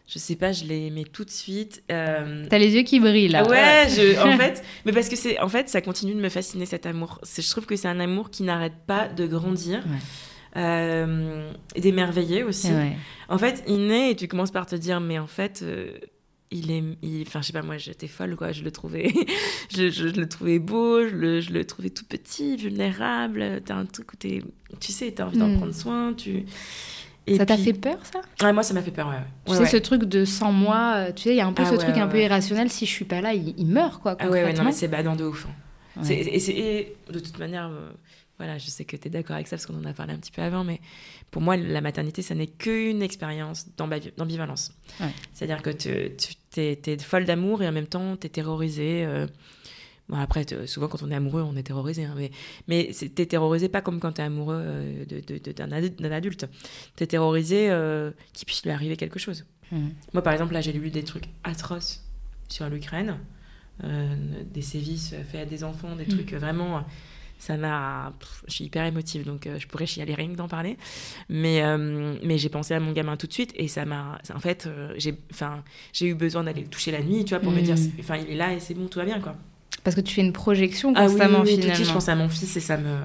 je sais pas, je l'ai aimé tout de suite. Euh... T'as les yeux qui brillent là. Ouais, je, en fait, mais parce que c'est, en fait, ça continue de me fasciner cet amour. Je trouve que c'est un amour qui n'arrête pas de grandir. Euh, et d'émerveiller aussi. En fait, il naît et tu commences par te dire, mais en fait, euh, il est, enfin, je sais pas, moi, j'étais folle, quoi. Je le trouvais, je, je, le trouvais beau, je le, je le, trouvais tout petit, vulnérable. T'as un truc où t'es, tu sais, t'as envie d'en mm. prendre soin, tu ça t'a fait peur, ça? Ouais, Moi, ça m'a fait peur, ouais. Tu sais, ce truc de 100 mois, euh, tu sais, il y a un peu ah ce truc un peu irrationnel. Si je suis pas là, il, meurt, quoi. Ah ouais, non, mais c'est badant de ouf. Hein. Et, de toute manière, euh, voilà, je sais que tu es d'accord avec ça parce qu'on en a parlé un petit peu avant, mais pour moi, la maternité, ça n'est qu'une expérience d'ambivalence. C'est-à-dire que tu, es, folle d'amour et en même temps, tu es terrorisée. Euh, Bon, après, souvent, quand on est amoureux, on est terrorisé. Hein, mais mais t'es terrorisé pas comme quand t'es amoureux euh, d'un de, adulte. T'es terrorisé euh, qu'il puisse lui arriver quelque chose. Mmh. Moi, par exemple, là, j'ai lu des trucs atroces sur l'Ukraine. Euh, des sévices faits à des enfants, des mmh. trucs vraiment... Ça m'a... Je suis hyper émotive, donc je pourrais chialer rien que d'en parler. Mais, mais j'ai pensé à mon gamin tout de suite et ça m'a... En fait, j'ai j'ai eu besoin d'aller le toucher la nuit, tu vois, pour me dire... Mmh. Enfin, il est là et c'est bon, tout va bien, quoi. Parce que tu fais une projection constamment, ah oui, oui, je pense à mon fils et ça me...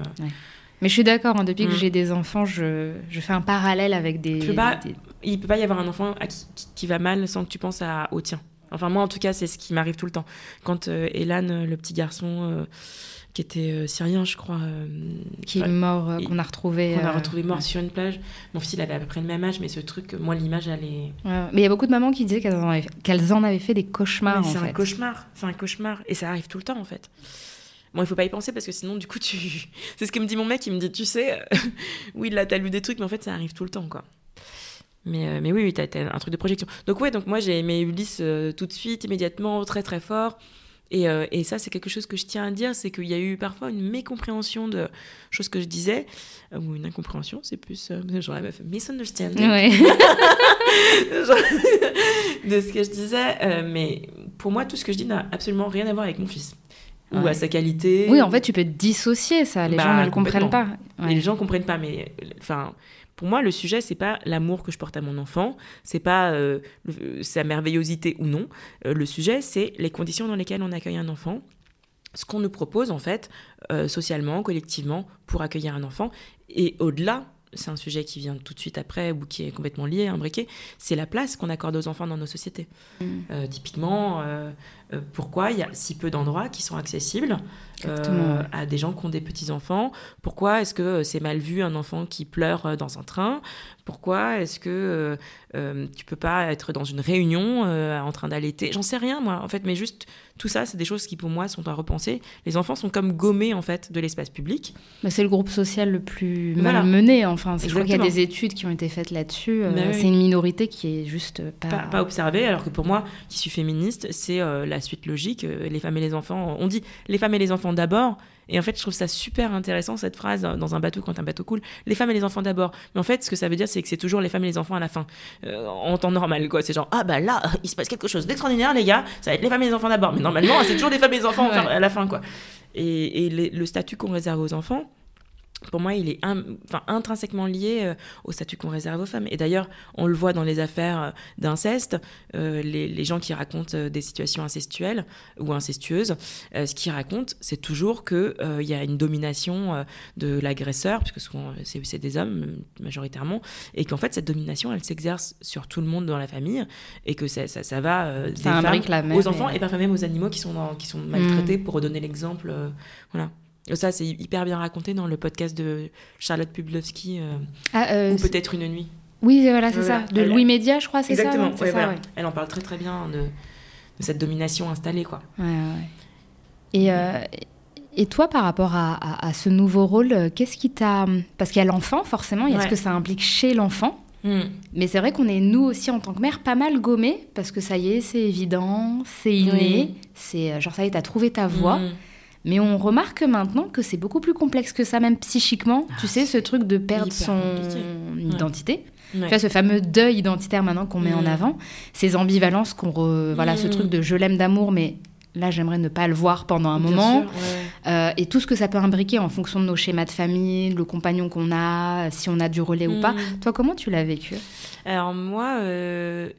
Mais je suis d'accord, hein, depuis que mm. j'ai des enfants, je, je, fais un parallèle avec des... Tu pas, Il peut pas y avoir un enfant qui, va mal sans que tu penses à, au tien. Enfin, moi, en tout cas, c'est ce qui m'arrive tout le temps. Quand euh, Elan, le petit garçon... Euh, qui était euh, syrien, je crois. Euh, qui est mort, euh, qu'on a retrouvé. Qu'on a retrouvé mort sur une plage. Mon fils, il avait à peu près le même âge, mais ce truc, moi, l'image, elle est. mais il y a beaucoup de mamans qui disaient qu'elles en, avaient... en avaient fait des cauchemars. C'est un cauchemar, c'est un cauchemar. Et ça arrive tout le temps, en fait. Bon, il faut pas y penser parce que sinon, du coup, tu. C'est ce que me dit mon mec, il me dit, tu sais, oui, là, t'as lu des trucs, mais en fait, ça arrive tout le temps, quoi. Mais, mais oui, oui, t'as as un truc de projection. Donc, ouais, donc moi, j'ai aimé Ulysse tout de suite, immédiatement, très, très fort. Euh, et, ça, c'est quelque chose que je tiens à dire, c'est qu'il y a eu parfois une mécompréhension de choses que je disais, euh, ou une incompréhension, c'est plus euh, genre la meuf misunderstanding de ce que je disais. mais pour moi, tout ce que je dis n'a absolument rien à voir avec mon fils. Ou à sa qualité. Oui, en fait, tu peux dissocier ça. Les bah, gens ne le comprennent pas. Et les gens ne comprennent pas. Mais enfin, pour moi, le sujet, c'est pas l'amour que je porte à mon enfant, c'est pas euh, sa merveillosité ou non. Euh, le sujet, c'est les conditions dans lesquelles on accueille un enfant, ce qu'on nous propose en fait, euh, socialement, collectivement, pour accueillir un enfant. Et au-delà, c'est un sujet qui vient tout de suite après ou qui est complètement lié, imbriqué, c'est la place qu'on accorde aux enfants dans nos sociétés. Mmh. typiquement, euh, pourquoi il y a si peu d'endroits qui sont accessibles euh, à des gens qui ont des petits-enfants? Pourquoi est-ce que c'est mal vu un enfant qui pleure dans un train? Pourquoi est-ce que euh, euh, tu peux pas être dans une réunion euh, en train d'allaiter? J'en sais rien, moi, en fait, mais juste tout ça, c'est des choses qui, pour moi, sont à repenser. Les enfants sont comme gommés, en fait, de l'espace public. Bah, c'est le groupe social le plus Voilà. mal mené, enfin. Je crois qu'il y a des études qui ont été faites là-dessus. euh, Bah oui. C'est une minorité qui est juste pas... Pas, pas observé, alors que pour moi, qui suis féministe, c'est euh, la suite logique. euh, les femmes et les enfants, on dit les femmes et les enfants d'abord. Et en fait, je trouve ça super intéressant, cette phrase, dans dans un bateau, quand un bateau coule. Les femmes et les enfants d'abord. Mais en fait, ce que ça veut dire, c'est que c'est toujours les femmes et les enfants à la fin. Euh, en temps normal, quoi. C'est genre, ah bah là, il se passe quelque chose d'extraordinaire, les gars. Ça va être les femmes et les enfants d'abord. Mais normalement, c'est toujours les femmes et les enfants Ouais. à la fin, quoi. Et, et les- le statut qu'on réserve aux enfants, pour moi, il est in- enfin, intrinsèquement lié euh, au statut qu'on réserve aux femmes. Et d'ailleurs, on le voit dans les affaires euh, d'inceste, euh, les, les gens qui racontent euh, des situations incestuelles ou incestueuses, ce qu'ils racontent, c'est toujours qu'il y a une domination de l'agresseur, puisque souvent c'est des hommes majoritairement, et qu'en fait, cette domination, elle s'exerce sur tout le monde dans la famille, et que ça, ça, ça va des femmes aux enfants et- parfois même aux animaux qui sont, dans- qui sont maltraités, pour redonner l'exemple. voilà. Ça, c'est hyper bien raconté dans le podcast de Charlotte Publowski, euh, Ah, euh, ou peut-être une nuit. Oui, voilà, c'est Voilà. ça. De Elle- Louis Média, je crois, c'est ça Exactement. ouais, voilà. ouais. Elle en parle très très bien de, de cette domination installée, quoi. Ouais. Et, euh, et toi, par rapport à, à- à ce nouveau rôle, euh, qu'est-ce qui t'a... Parce qu'il y a l'enfant, forcément, il y a ce que ça implique chez l'enfant. Hmm. Mais c'est vrai qu'on est, nous aussi, en tant que mère, pas mal gommés, parce que ça y est, c'est évident, c'est inné, c'est euh, genre, ça y est, t'as trouvé ta voie. Hmm. Mais on remarque maintenant que c'est beaucoup plus complexe que ça, même psychiquement. Ah, tu sais, ce truc de perdre son compliqué. identité. Ouais. Tu vois, ce fameux deuil identitaire maintenant qu'on met en Mm. avant, ces ambivalences qu'on... re- Voilà, ce Mm. truc de je l'aime d'amour, mais là, j'aimerais ne pas le voir pendant un Bien moment. sûr, ouais. Euh, et tout ce que ça peut imbriquer en fonction de nos schémas de famille, le compagnon qu'on a, si on a du relais ou pas. Mm. Toi, comment tu l'as vécu? Alors moi, euh,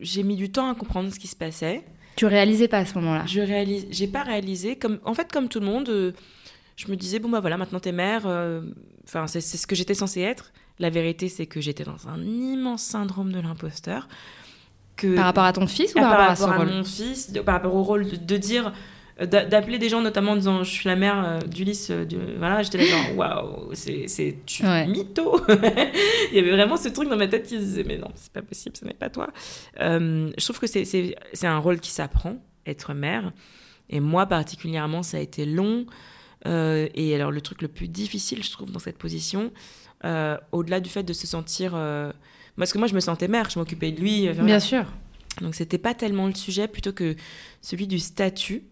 j'ai mis du temps à comprendre ce qui se passait. Tu réalisais pas à ce moment-là? Je réalise, j'ai pas réalisé. Comme, en fait, comme tout le monde, euh, je me disais bon bah voilà, maintenant t'es mère. euh, Enfin, c'est ce que j'étais censée être. La vérité, c'est que j'étais dans un immense syndrome de l'imposteur. Que Par rapport à ton fils ou Ah, par, rapport à ce à rôle? mon fils, de- par rapport au rôle de, de dire, d'appeler des gens notamment en disant je suis la mère euh, d'Ulysse, euh, voilà, j'étais là genre waouh, c'est c'est tu Ouais. mytho. Il y avait vraiment ce truc dans ma tête qui se disait mais non, c'est pas possible, ce n'est pas toi. Euh, je trouve que c'est c'est c'est un rôle qui s'apprend, être mère. Et moi particulièrement, ça a été long. Euh, et alors le truc le plus difficile, je trouve, dans cette position, euh, au-delà du fait de se sentir, euh, parce que moi je me sentais mère, je m'occupais de lui, euh. Bien sûr. Donc c'était pas tellement le sujet plutôt que celui du statut, euh,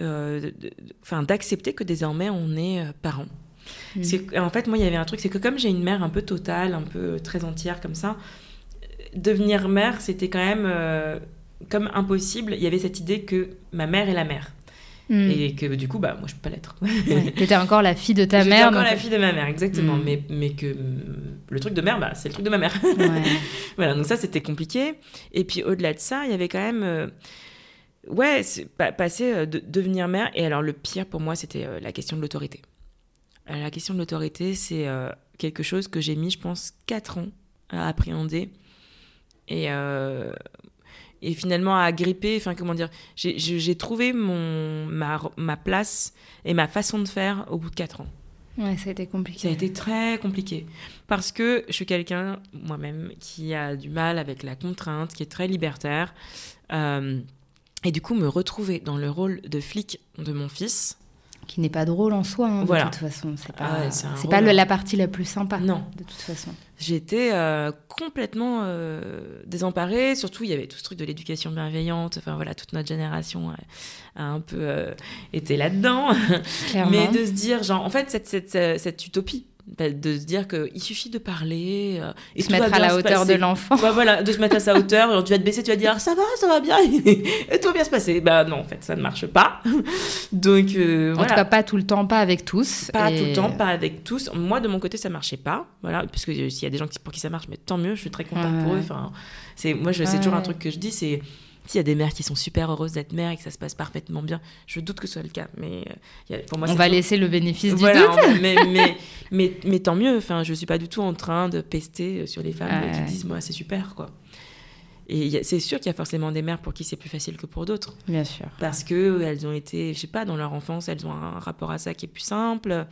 enfin d'accepter que désormais on est euh, parent. Mm. C'est- En fait, moi, il y avait un truc, c'est que comme j'ai une mère un peu totale, un peu euh, très entière comme ça, euh, devenir mère, c'était quand même euh, comme impossible. Il y avait cette idée que ma mère est la mère. Mm. Et que du coup, bah, moi, je peux pas l'être. Ouais. T'étais encore la fille de ta J'étais mère. encore donc- la fille de ma mère, exactement. Mm. Mais, mais que le truc de mère, bah, c'est le truc de ma mère. Ouais. Voilà, donc ça, c'était compliqué. Et puis, au-delà de ça, il y avait quand même... euh, ouais, c'est pa- passer, euh, de devenir mère. Et alors, le pire pour moi, c'était euh, la question de l'autorité. Euh, la question de l'autorité, c'est quelque chose que j'ai mis, je pense, 4 ans à appréhender. Et, et finalement à gripper, enfin, comment dire, j'ai- trouvé mon, ma, ma place et ma façon de faire au bout de 4 ans. ouais, ça a été compliqué. Ça a été très compliqué parce que je suis quelqu'un moi-même qui a du mal avec la contrainte, qui est très libertaire. Euh, et du coup, me retrouver dans le rôle de flic de mon fils, Qui n'est pas drôle en soi, hein, de Voilà. toute façon. C'est pas, Ah c'est pas hein. la partie la plus sympa. Non. De toute façon. j'étais euh, complètement euh, désemparée. Surtout, il y avait tout ce truc de l'éducation bienveillante. Enfin voilà, toute notre génération a, a un peu euh, été là-dedans. Clairement. Mais de se dire, genre, en fait, cette, cette, cette, utopie, de se dire qu'il suffit de parler euh, et se tout va mettre à la hauteur de l'enfant. Ouais, voilà, de se mettre à sa hauteur. Alors, tu vas te baisser, tu vas dire ça va, ça va bien, et tout va bien se passer. Bah non, en fait, ça ne marche pas. Donc euh, En voilà. tout cas, pas tout le temps, pas avec tous. pas Et- tout le temps, pas avec tous. Moi, de mon côté, ça marchait pas. Voilà, parce que euh, s'il y a des gens qui, pour qui ça marche, mais tant mieux. Je suis très contente Ouais, pour eux. ouais. Enfin, c'est moi, je, c'est Ouais, toujours un ouais. truc que je dis, c'est s'il y a des mères qui sont super heureuses d'être mères et que ça se passe parfaitement bien, je doute que ce soit le cas. Mais euh, il y a- pour moi, On va laisser le bénéfice du voilà, doute. on- mais, mais, mais, mais tant mieux. Enfin, je suis pas du tout en train de pester sur les femmes Ouais, qui disent moi c'est super quoi. Et c'est sûr qu'il y a forcément des mères pour qui c'est plus facile que pour d'autres. Bien sûr. Parce que elles ont été, je sais pas, dans leur enfance, elles ont un rapport à ça qui est plus simple.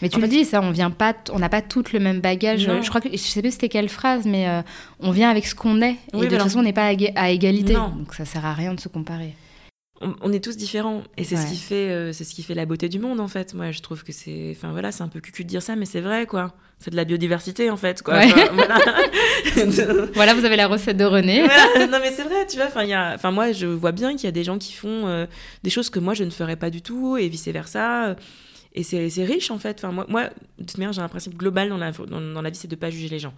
Mais tu le dis, ça, on vient pas, on n'a pas toutes le même bagage. Je crois que je sais plus c'était quelle phrase, mais euh, on vient avec ce qu'on est. et de toute façon, on n'est pas à, égalité. Donc ça sert à rien de se comparer. On, est tous différents et c'est ce qui fait euh, c'est ce qui fait la beauté du monde en fait moi je trouve que c'est enfin voilà c'est un peu cucu de dire ça mais c'est vrai quoi c'est de la biodiversité en fait quoi voilà. voilà. vous avez la recette de René non mais c'est vrai tu vois enfin il enfin moi je vois bien qu'il y a des gens qui font euh, des choses que moi je ne ferais pas du tout et vice versa et c'est riche en fait. Enfin, moi, moi, de toute manière, j'ai un principe global dans la, dans, la vie, c'est de ne pas juger les gens.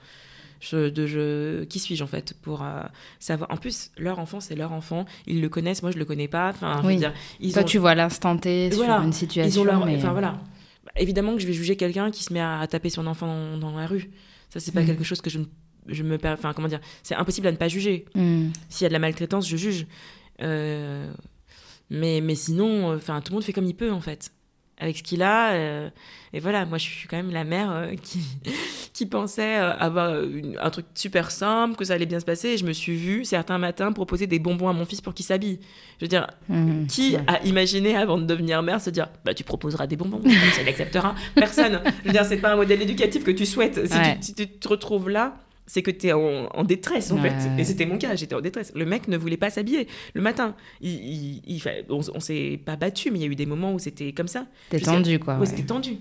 Je, de, je, qui suis-je en fait pour euh, savoir. En plus, leur enfant, c'est leur enfant. Ils le connaissent, moi je le connais pas. Enfin, oui. dire, ils Toi, tu vois l'instant T sur une situation. Ils ont leur... Enfin voilà. évidemment que je vais juger quelqu'un qui se met à, taper son enfant dans, la rue. Ça, c'est pas mm. quelque chose que je, je me. Enfin, comment dire C'est impossible à ne pas juger. Mm. S'il y a de la maltraitance, je juge. Euh, mais, mais sinon, enfin, tout le monde fait comme il peut en fait avec ce qu'il a. Euh, et voilà, moi, je suis quand même la mère euh, qui, qui pensait euh, avoir un truc super simple, que ça allait bien se passer. Et je me suis vue certains matins proposer des bonbons à mon fils pour qu'il s'habille. Je veux dire, mmh. qui a imaginé avant de devenir mère se dire, bah, tu proposeras des bonbons, il acceptera Personne. Je veux dire, c'est pas un modèle éducatif que tu souhaites. si tu te retrouves là, c'est que tu es en, détresse en fait. Et c'était mon cas, j'étais en détresse. Le mec ne voulait pas s'habiller le matin. Il, il, on, on s'est pas battu, mais il y a eu des moments où c'était comme ça. C'était tendu quoi. Ouais, c'était tendu.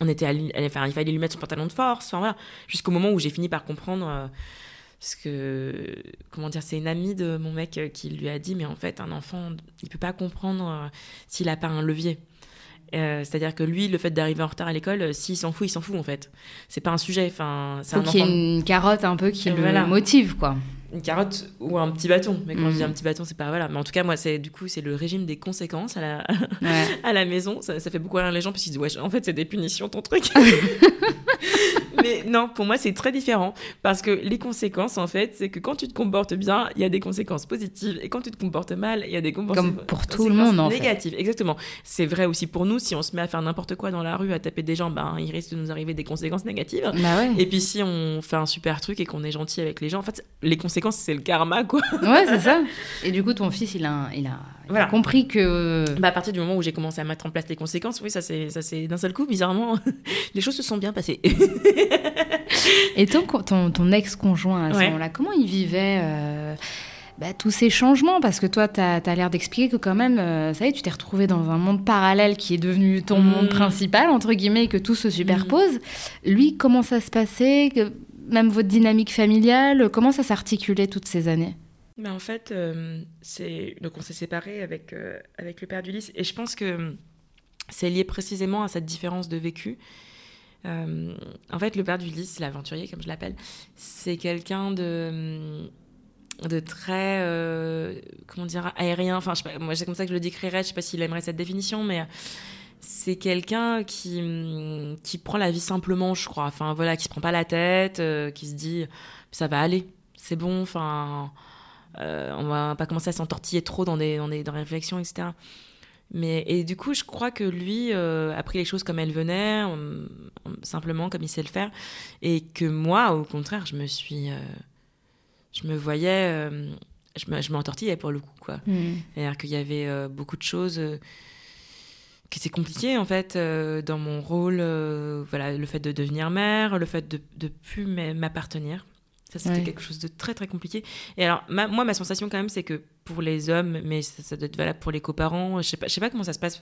On était à, enfin, il fallait lui mettre son pantalon de force, enfin, voilà. Jusqu'au moment où j'ai fini par comprendre. Euh, parce que, comment dire, c'est une amie de mon mec euh, qui lui a dit, mais en fait, un enfant, il peut pas comprendre euh, s'il a pas un levier. Euh, c'est-à-dire que lui, le fait d'arriver en retard à l'école, euh, s'il s'en fout, il s'en fout en fait. C'est pas un sujet. Enfin, c'est qu'il y ait une carotte un peu qui le motive, quoi. Une carotte ou un petit bâton. Mais quand je dis un mm. petit bâton, c'est pas voilà. Mais en tout cas, moi, c'est du coup, c'est le régime des conséquences à la, à la maison. Ça, fait beaucoup rire les gens parce qu'ils disent ouais, en fait, c'est des punitions ton truc. mais non, pour moi, c'est très différent. Parce que les conséquences, en fait, c'est que quand tu te comportes bien, il y a des conséquences positives. Et quand tu te comportes mal, il y a des conséquences Comme pour tout le monde, en négatives. Exactement. C'est vrai aussi pour nous. Si on se met à faire n'importe quoi dans la rue, à taper des gens, ben, il risque de nous arriver des conséquences négatives. Bah et puis si on fait un super truc et qu'on est gentil avec les gens, en fait, les conséquences, c'est le karma, quoi. Ouais, c'est ça. Et du coup, ton fils, il a, il a, voilà. compris que. Bah, à partir du moment où j'ai commencé à mettre en place les conséquences, oui, ça c'est d'un seul coup, bizarrement, les choses se sont bien passées. Et ton, ton, ex-conjoint, à ce moment-là, comment il vivait euh, bah, tous ces changements? Parce que toi, tu as, l'air d'expliquer que quand même, euh, ça y est, tu t'es retrouvé dans un monde parallèle qui est devenu ton mm. monde principal, entre guillemets, et que tout se superpose. Mm. Lui, comment ça se passait? Même votre dynamique familiale, comment ça s'articulait toutes ces années? Bah en fait, euh, donc on s'est séparés avec, avec le père d'Ulysse et je pense que c'est lié précisément à cette différence de vécu. Euh, en fait, le père d'Ulysse, l'aventurier, comme je l'appelle, c'est quelqu'un de de très euh, comment dire aérien. Enfin moi c'est comme ça que je le décrirais je sais pas s'il aimerait cette définition mais c'est quelqu'un qui qui prend la vie simplement je crois enfin voilà qui se prend pas la tête euh, qui se dit ça va aller c'est bon enfin on va pas commencer à s'entortiller trop dans des dans des, dans des réflexions etc mais, et du coup, je crois que lui euh, a pris les choses comme elles venaient, simplement comme il sait le faire. Et que moi, au contraire, je me suis. Euh, je me voyais. Euh, je m'entortillais pour le coup, quoi. Mm. C'est-à-dire qu'il y avait beaucoup de choses qui étaient compliquées, en fait, dans mon rôle. voilà, le fait de devenir mère, le fait de ne plus m'appartenir. Ça, c'était quelque chose de très, très compliqué. Et alors, moi, ma sensation, quand même, c'est que pour les hommes, mais ça, doit être valable pour les coparents. Je sais pas, je sais pas comment ça se passe.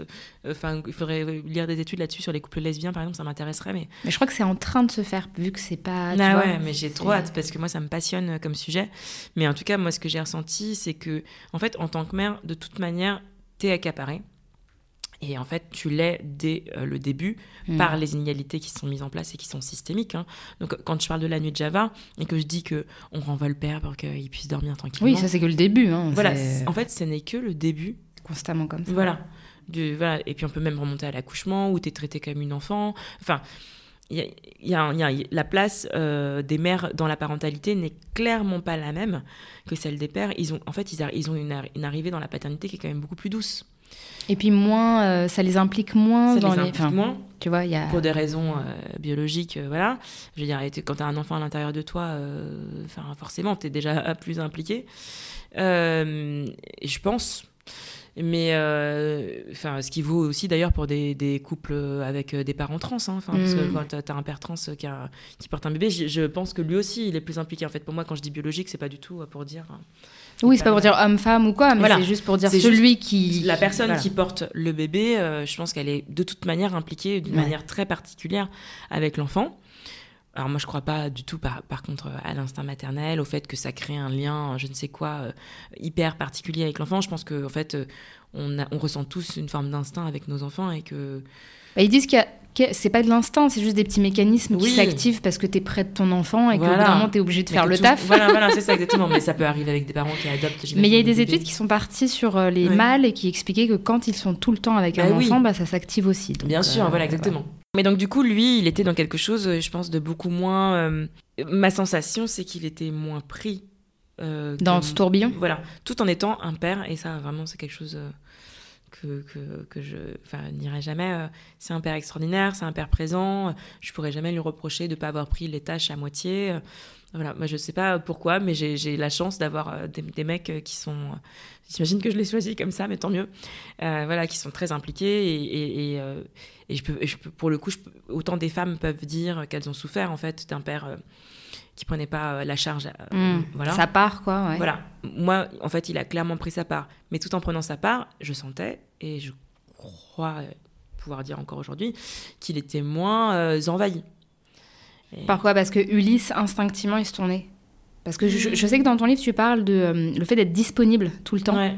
Enfin, il faudrait lire des études là-dessus sur les couples lesbiens, par exemple, ça m'intéresserait. Mais... mais je crois que c'est en train de se faire, vu que c'est pas. Ah ouais, mais j'ai trop hâte parce que moi, ça me passionne comme sujet. Mais en tout cas, moi, ce que j'ai ressenti, c'est que, en fait, en tant que mère, de toute manière, t'es accaparée. Et en fait, tu l'es dès euh, le début hmm. par les inégalités qui sont mises en place et qui sont systémiques. Hein. Donc, quand je parle de la nuit de Java et que je dis que on renvoie le père pour qu'il puisse dormir tranquillement. Oui, ça c'est que le début. Hein, voilà. En fait, ce n'est que le début. Constamment comme ça. Voilà. Du, voilà. Et puis on peut même remonter à l'accouchement où tu es traité comme une enfant. Enfin, il y, a, la place euh, des mères dans la parentalité n'est clairement pas la même que celle des pères. Ils ont, en fait, ils, ils ont une, une arrivée dans la paternité qui est quand même beaucoup plus douce. Et puis moins, euh, ça les implique moins Ça dans les les. implique enfin, moins. Tu vois, il y a. pour des raisons euh, biologiques, euh, voilà. Je veux dire, quand tu as un enfant à l'intérieur de toi, enfin, forcément, tu es déjà plus impliqué. Je pense. Mais enfin, ce qui vaut aussi d'ailleurs pour des, des couples avec des parents trans. hein. Parce que Mm. quand tu as un père trans qui, a- qui porte un bébé, je, je pense que lui aussi, il est plus impliqué. En fait, pour moi, quand je dis biologique, c'est pas du tout pour dire. euh, Oui, c'est pas pour dire homme-femme ou quoi, mais Voilà. c'est juste pour dire celui qui. La personne voilà. qui porte le bébé, euh, je pense qu'elle est de toute manière impliquée d'une Ouais. manière très particulière avec l'enfant. Alors moi, je crois pas du tout, par, par contre, à l'instinct maternel, au fait que ça crée un lien, je ne sais quoi, euh, hyper particulier avec l'enfant. Je pense qu'en en fait, euh, on, a- on ressent tous une forme d'instinct avec nos enfants et que... Bah, ils disent qu'il y a- que c'est pas de l'instinct, c'est juste des petits mécanismes qui s'activent parce que t'es près de ton enfant et Voilà. que vraiment t'es obligé de faire le tout- taf. Voilà, voilà, c'est ça exactement. Mais ça peut arriver avec des parents qui adoptent. Mais il y a des bébés. études qui sont parties sur euh, les Ouais. mâles et qui expliquaient que quand ils sont tout le temps avec un Bah oui. enfant, bah, ça s'active aussi. Donc, Bien sûr, euh, voilà, exactement. Mais donc, du coup, lui, il était dans quelque chose, euh, je pense, de beaucoup moins. euh, Ma sensation, c'est qu'il était moins pris. euh, Dans ce tourbillon Voilà, tout en étant un père, et ça, vraiment, c'est quelque chose euh, que, que, je n'irai jamais. euh, C'est un père extraordinaire, c'est un père présent. euh, Je pourrais jamais lui reprocher de ne pas avoir pris les tâches à moitié. euh, Voilà, moi, je sais pas pourquoi, mais j'ai la chance d'avoir des, mecs qui sont. J'imagine que je les choisis comme ça, mais tant mieux. Voilà, qui sont très impliqués et, je peux, pour le coup, autant des femmes peuvent dire qu'elles ont souffert en fait d'un père qui prenait pas euh, la charge. euh, Hmm. Voilà. Ça part, quoi. ouais. Voilà. Moi, en fait, il a clairement pris sa part. Mais tout en prenant sa part, je sentais, et je crois pouvoir dire encore aujourd'hui, qu'il était moins euh, envahi. Et- Pourquoi? Parce que Ulysse, instinctivement, il se tournait. Parce que je, je sais que dans ton livre, tu parles de euh, le fait d'être disponible tout le temps. Ouais.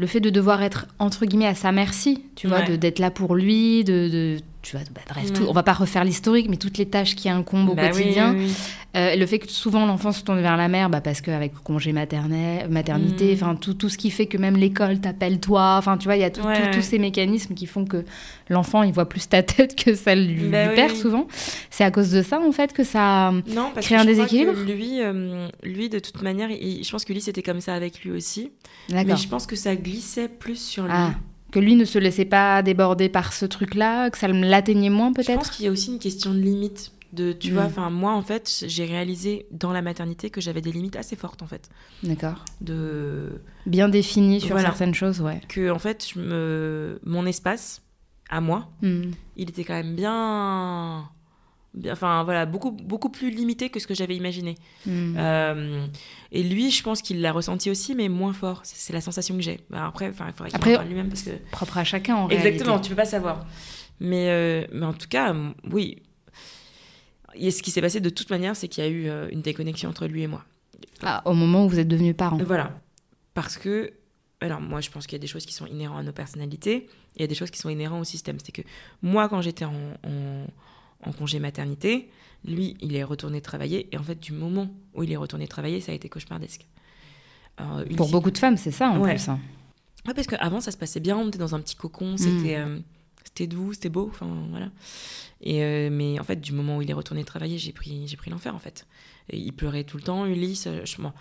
Le fait de devoir être, entre guillemets, à sa merci, tu vois, Ouais. d'être là pour lui, de... de tu vois, bah, bref, tout- on va pas refaire l'historique, mais toutes les tâches qui incombent au Bah quotidien. oui, oui. Euh, le fait que souvent l'enfant se tourne vers la mère, bah, parce qu'avec congé maternel, maternité, Mm. enfin tout, tout ce qui fait que même l'école t'appelle toi, enfin tu vois, il y a tout- Ouais, tous ces mécanismes qui font que l'enfant il voit plus ta tête que celle du, Bah du père souvent. C'est à cause de ça en fait que ça. Non, parce Créer que un je crois déséquilibre que lui, euh, lui, de toute manière, il- je pense que lui, c'était comme ça avec lui aussi. Mais je pense que ça glissait plus sur lui. Ah, que lui ne se laissait pas déborder par ce truc-là, que ça l'atteignait moins Je peut-être. pense qu'il y a aussi une question de limite. De, tu Mm. vois, enfin, moi, en fait, j'ai réalisé dans la maternité que j'avais des limites assez fortes, en fait. D'accord. De... Bien défini sur Voilà. certaines choses, ouais. Que, en fait, je me... mon espace, à moi, Hmm. il était quand même bien. Enfin, voilà, beaucoup, beaucoup plus limité que ce que j'avais imaginé. Hmm. Euh, et lui, je pense qu'il l'a ressenti aussi, mais moins fort. C'est la sensation que j'ai. Bah, après, enfin, il faudrait qu'il parle lui-même parce que. Propre à chacun en Exactement, réalité. tu peux pas savoir. Mais, euh, mais en tout cas, oui. Et ce qui s'est passé de toute manière, c'est qu'il y a eu euh, une déconnexion entre lui et moi. Ah, au moment où vous êtes devenus parents. Voilà. Parce que, alors moi, je pense qu'il y a des choses qui sont inhérentes à nos personnalités, et il y a des choses qui sont inhérentes au système. C'est que moi, quand j'étais en, en, en congé maternité, lui, il est retourné travailler, et en fait, du moment où il est retourné travailler, ça a été cauchemardesque. Une Pour beaucoup de femmes, c'est ça en Ouais. plus. hein. Ouais, parce qu'avant, ça se passait bien, on était dans un petit cocon, c'était euh, c'était doux, c'était beau, enfin voilà. Et, euh, mais en fait, du moment où il est retourné travailler, j'ai pris, j'ai pris l'enfer en fait. Et il pleurait tout le temps, Ulysse. euh, je- mon,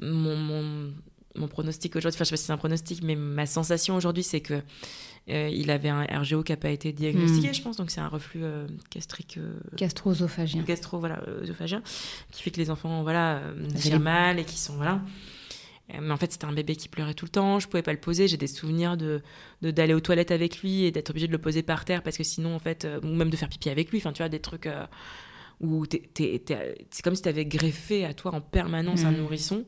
mon, mon, mon pronostic aujourd'hui, enfin je sais pas si c'est un pronostic, mais ma sensation aujourd'hui, c'est que euh, il avait un RGO qui n'a pas été diagnostiqué, Mm. je pense, donc c'est un reflux euh, gastrique. euh, Gastro-œsophagien. gastro voilà œsophagien qui fait que les enfants voilà digèrent mal et qui sont voilà mais en fait c'était un bébé qui pleurait tout le temps je pouvais pas le poser j'ai des souvenirs de d'aller aux toilettes avec lui et d'être obligée de le poser par terre parce que sinon en fait ou même de faire pipi avec lui enfin tu vois des trucs où c'est comme si tu avais greffé à toi en permanence un Mhm. nourrisson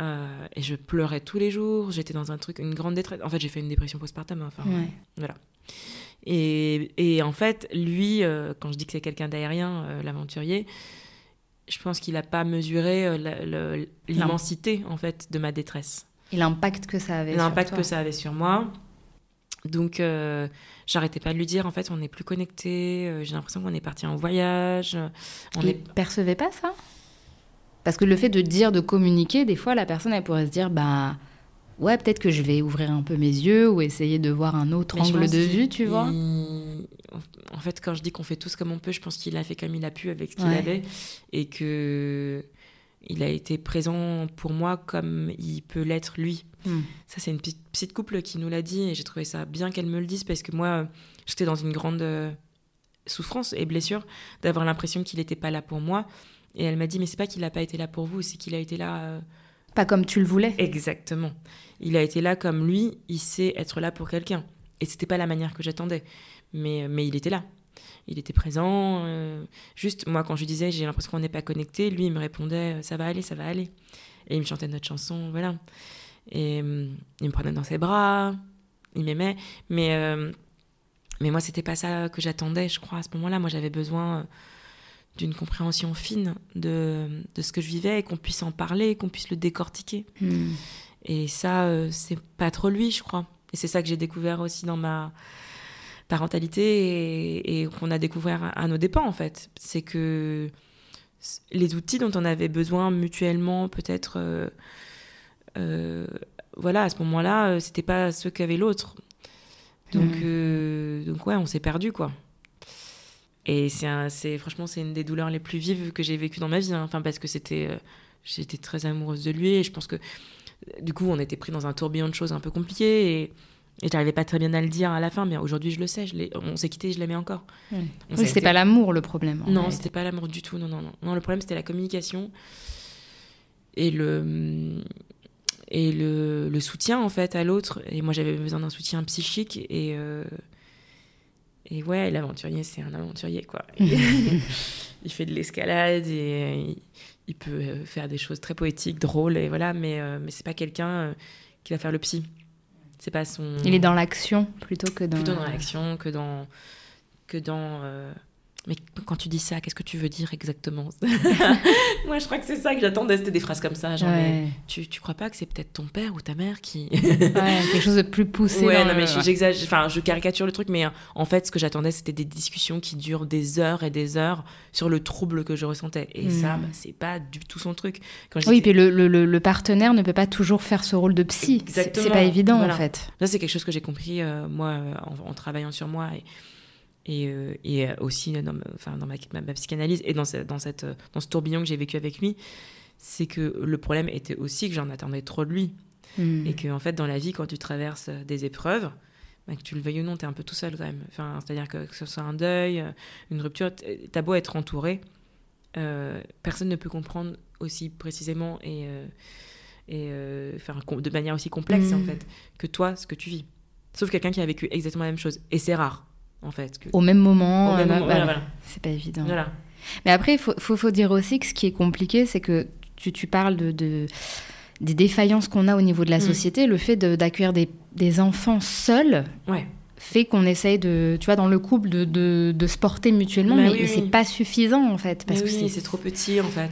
Euh, et je pleurais tous les jours j'étais dans un truc une grande détresse en fait j'ai fait une dépression postpartum hein, enfin Ouais. voilà. Et, et en fait, lui, euh, quand je dis que c'est quelqu'un d'aérien, euh, l'aventurier, je pense qu'il n'a pas mesuré l'immensité en fait de ma détresse, Et l'impact que ça avait. sur l'impact que ça avait sur moi. Donc, euh, j'arrêtais pas de lui dire en fait, on n'est plus connectés. euh, J'ai l'impression qu'on est parti en voyage. On Il est percevait pas ça? Parce que le fait de dire, de communiquer, des fois, la personne, elle pourrait se dire, bah, ouais, peut-être que je vais ouvrir un peu mes yeux ou essayer de voir un autre Mais angle de vue, tu vois. il- En fait, quand je dis qu'on fait tous comme on peut, je pense qu'il a fait comme il a pu avec ce qu'il Ouais. avait. Et que il a été présent pour moi comme il peut l'être lui. Hmm. Ça, c'est une petite, petite couple qui nous l'a dit et j'ai trouvé ça bien qu'elle me le dise parce que moi, j'étais dans une grande euh, souffrance et blessure d'avoir l'impression qu'il n'était pas là pour moi. Et elle m'a dit, mais c'est pas qu'il n'a pas été là pour vous, c'est qu'il a été là. euh, Pas comme tu le voulais. Exactement. Il a été là comme lui, il sait être là pour quelqu'un. Et c'était pas la manière que j'attendais. Mais, mais il était là. Il était présent. euh, juste, moi, quand je disais, j'ai l'impression qu'on n'est pas connecté, lui, il me répondait, euh, ça va aller, ça va aller. Et il me chantait notre chanson, voilà. Et euh, il me prenait dans ses bras, il m'aimait. Mais, mais moi, c'était pas ça que j'attendais, je crois, à ce moment-là. Moi, j'avais besoin d'une compréhension fine de, de ce que je vivais et qu'on puisse en parler, qu'on puisse le décortiquer. Hmm. Et ça, euh, c'est pas trop lui, je crois. Et c'est ça que j'ai découvert aussi dans ma parentalité et, et qu'on a découvert à, nos dépens, en fait. C'est que les outils dont on avait besoin mutuellement, peut-être, euh, euh, voilà, à ce moment-là, c'était pas ceux qu'avait l'autre. Donc, Mhm. euh, donc ouais, on s'est perdu, quoi. Et c'est, franchement, c'est une des douleurs les plus vives que j'ai vécues dans ma vie. hein. Enfin, parce que c'était, euh, j'étais très amoureuse de lui et je pense que du coup, on était pris dans un tourbillon de choses un peu compliquées et, et j'arrivais pas très bien à le dire à la fin. Mais aujourd'hui, je le sais. Je on s'est quitté, je l'aimais encore. Hmm. Oui, c'était pas l'amour le problème. non, c'était pas l'amour du tout. Non, non, non. Non, le problème, c'était la communication et le et le, le soutien en fait à l'autre. Et moi, j'avais besoin d'un soutien psychique et euh, et ouais, l'aventurier, c'est un aventurier quoi. il fait de l'escalade et il, il peut euh, faire des choses très poétiques, drôles et voilà. Mais euh, mais c'est pas quelqu'un euh, qui va faire le psy. C'est pas son. Il est dans l'action plutôt que dans. plutôt dans l'action que dans que dans euh, mais quand tu dis ça qu'est-ce que tu veux dire exactement moi je crois que c'est ça que j'attendais c'était des phrases comme ça genre mais tu, tu crois pas que c'est peut-être ton père ou ta mère qui Ouais, quelque chose de plus poussé. ouais non mais le- j'exagère enfin je caricature le truc mais euh, en fait ce que j'attendais c'était des discussions qui durent des heures et des heures sur le trouble que je ressentais et Hmm. ça bah, c'est pas du tout son truc quand Oui, puis le, le- partenaire ne peut pas toujours faire ce rôle de psy. C'est- C'est Exactement. pas évident Voilà. en fait. Ça, c'est quelque chose que j'ai compris, euh, moi, en, en travaillant sur moi et, et, euh, et euh, aussi dans, ma- enfin, dans ma, ma- ma psychanalyse et dans, ce, dans, cette, euh, dans ce tourbillon que j'ai vécu avec lui. C'est que le problème était aussi que j'en attendais trop de lui. Hmm. Et que, en fait, dans la vie, quand tu traverses euh, des épreuves, bah, que tu le veuilles ou non, tu es un peu tout seul quand même. Enfin, C'est-à-dire que, que ce soit un deuil, euh, une rupture, t'as beau être entouré, euh, personne ne peut comprendre aussi précisément et, euh, et euh, enfin, de manière aussi complexe, en fait, que toi, ce que tu vis. Sauf quelqu'un qui a vécu exactement la même chose. Et c'est rare, en fait. Que... Au même moment. Euh, voilà. voilà. C'est pas évident. Voilà. Mais après, il faut, faut, faut dire aussi que ce qui est compliqué, c'est que tu, tu parles de, de- des défaillances qu'on a au niveau de la Mm. société. Le fait de- d'accueillir des, des enfants seuls Ouais. Fait qu'on essaye de, tu vois, dans le couple, de, de, de se porter mutuellement, Bah mais, oui, mais c'est oui. pas suffisant en fait. Parce Mais que oui, c'est trop petit, en fait.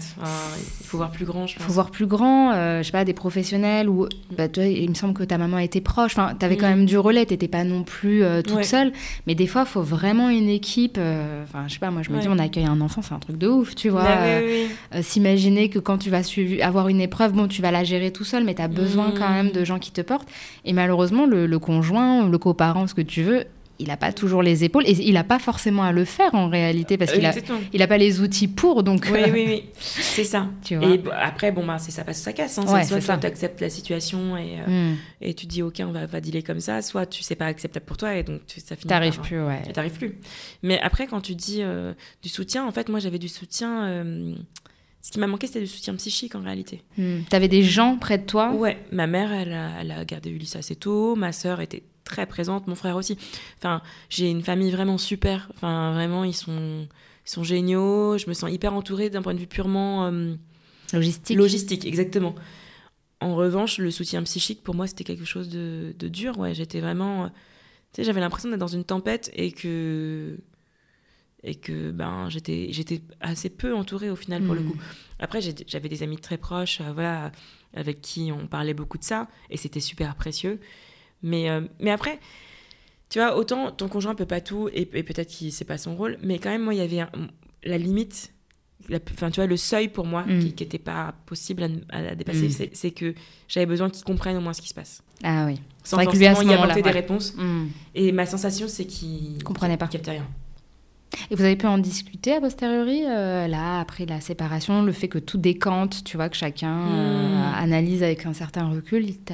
Il faut voir plus grand, je Il faut voir plus grand, euh, je sais pas, des professionnels ou bah, toi, il me semble que ta maman était proche. Enfin, t'avais quand Mm. même du relais, t'étais pas non plus euh, toute Ouais. seule. Mais des fois, il faut vraiment une équipe. euh, Enfin, je sais pas, moi je me dis, on accueille un enfant, c'est un truc de ouf, tu vois. Bah euh, euh, S'imaginer que quand tu vas avoir une épreuve, bon, tu vas la gérer tout seul, mais tu as besoin Mm. quand même de gens qui te portent. Et malheureusement, le, le conjoint, le coparent, ce que tu veux, il n'a pas toujours les épaules et il n'a pas forcément à le faire en réalité parce qu'il a, exactement. il a pas les outils pour. Donc, Oui, oui, oui. C'est ça. tu vois. Et après, bon, bah, c'est ça passe ça casse. Hein. Ouais, soit ça. tu acceptes la situation et, euh, Mm. et tu dis, OK, on va, va dealer comme ça, soit tu sais pas acceptable pour toi et donc tu, ça finit T'arrives par- plus, ouais. T'arrives plus. Mais après, quand tu dis euh, du soutien, en fait, moi, j'avais du soutien. euh, ce qui m'a manqué, c'était du soutien psychique en réalité. Hmm. T'avais des gens près de toi? Ouais, ma mère, elle a, elle a gardé Ulysse assez tôt. Ma sœur était très présente, mon frère aussi. Enfin, j'ai une famille vraiment super. Enfin, vraiment, ils sont, ils sont géniaux. Je me sens hyper entourée d'un point de vue purement euh, logistique. logistique, exactement. En revanche, le soutien psychique, pour moi, c'était quelque chose de, de dur. Ouais, j'étais vraiment. euh, Tu sais, j'avais l'impression d'être dans une tempête et que. Et que ben, j'étais, j'étais assez peu entourée au final pour le Hmm. coup. Après, j'avais des amis très proches, euh, voilà, avec qui on parlait beaucoup de ça, et c'était super précieux. Mais, euh, mais après, tu vois, autant ton conjoint peut pas tout, et, et peut-être qu'il sait pas son rôle, mais quand même, moi, il y avait un- la limite, la- enfin, tu vois, le seuil pour moi, Mm. qui n'était pas possible à, à dépasser, Mm. c'est- c'est que j'avais besoin qu'il comprenne au moins ce qui se passe. Ah oui. Sans vrai que lui, à forcément ce y apporter des ouais. réponses. Hmm. Et ma sensation, c'est qu'il Comprenait pas. captait rien. Et vous avez pu en discuter a posteriori, euh, là, après la séparation, le fait que tout décante, tu vois, que chacun euh, Hmm. analyse avec un certain recul. Tu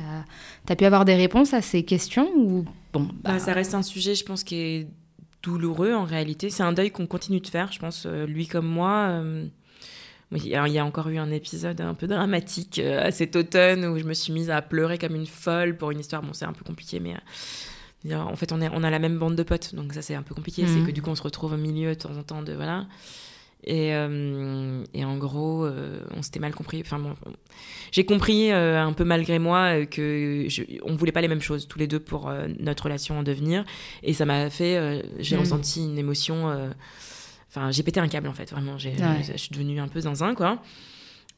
as, pu avoir des réponses à ces questions ou bon Bah, ça reste un sujet, je pense, qui est douloureux en réalité. C'est un deuil qu'on continue de faire, je pense, euh, lui comme moi. euh, alors, il y a encore eu un épisode un peu dramatique à cet automne où je me suis mise à pleurer comme une folle pour une histoire. Bon, c'est un peu compliqué, mais en fait, on, est, on a la même bande de potes, donc ça, c'est un peu compliqué. Mhm. C'est que du coup, on se retrouve au milieu de temps en temps de. Voilà. Et, euh, et en gros, euh, on s'était mal compris. Enfin, bon, j'ai compris euh, un peu malgré moi que je, on voulait pas les mêmes choses tous les deux pour notre relation en devenir. Et ça m'a fait, j'ai Mm. ressenti une émotion. Enfin, j'ai pété un câble en fait, vraiment. J'ai, Ouais. Je suis devenue un peu zinzin quoi.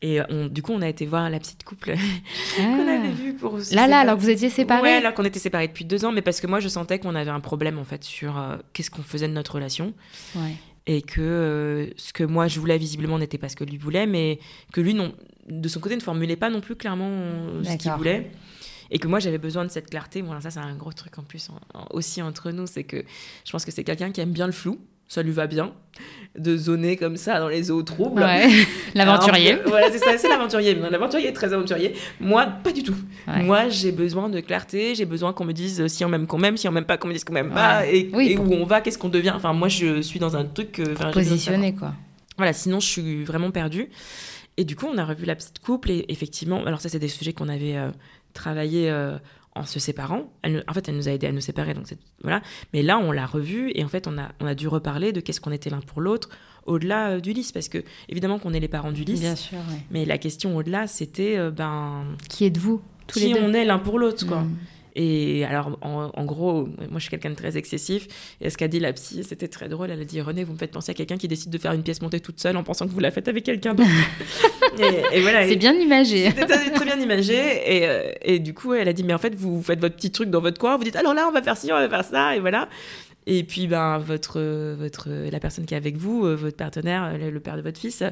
Et on- du coup, on a été voir la petite couple Ah. qu'on avait vue pour. Là, là, alors que vous étiez séparés Ouais, alors qu'on était séparés depuis deux ans, mais parce que moi, je sentais qu'on avait un problème en fait sur euh, qu'est-ce qu'on faisait de notre relation Ouais. et que euh, ce que moi je voulais visiblement n'était pas ce que lui voulait, mais que lui non, de son côté ne formulait pas non plus clairement euh, ce qu'il voulait. Et que moi j'avais besoin de cette clarté. Voilà, ça c'est un gros truc en plus en- en- aussi entre nous, c'est que je pense que c'est quelqu'un qui aime bien le flou, ça lui va bien, de zoner comme ça dans les eaux troubles. Ouais. L'aventurier. Voilà, c'est ça, c'est l'aventurier. L'aventurier est très aventurier. Moi, pas du tout. Ouais. Moi, j'ai besoin de clarté, j'ai besoin qu'on me dise si on m'aime qu'on m'aime, si on m'aime pas qu'on me dise qu'on m'aime pas, et, Oui, et pour- où on va, qu'est-ce qu'on devient. Enfin, moi, je suis dans un truc. euh. Positionné, quoi. Voilà, sinon je suis vraiment perdue. Et du coup, on a revu la petite couple et effectivement, alors ça, c'est des sujets qu'on avait euh, travaillé euh, en se séparant. Elle, en fait, elle nous a aidé à nous séparer, donc voilà. Mais là, on l'a revu et en fait, on a, on a dû reparler de qu'est-ce qu'on était l'un pour l'autre au-delà euh, d'Ulysse, parce que évidemment qu'on est les parents d'Ulysse, Bien sûr, ouais. mais la question au-delà, c'était euh, ben Qui êtes-vous tous qui les deux on est l'un pour l'autre, quoi. Mm. Et alors, en, en gros, moi, je suis quelqu'un de très excessif. Et ce qu'a dit la psy, c'était très drôle. Elle a dit René, vous me faites penser à quelqu'un qui décide de faire une pièce montée toute seule en pensant que vous la faites avec quelqu'un d'autre. et, et voilà. C'est bien imagé. C'était très, bien imagé. Et, euh, et du coup, elle a dit Mais en fait, vous faites votre petit truc dans votre coin. Vous dites Alors là, on va faire ci, on va faire ça. Et voilà. Et puis, ben, votre, votre, la personne qui est avec vous, euh, votre partenaire, le père de votre fils,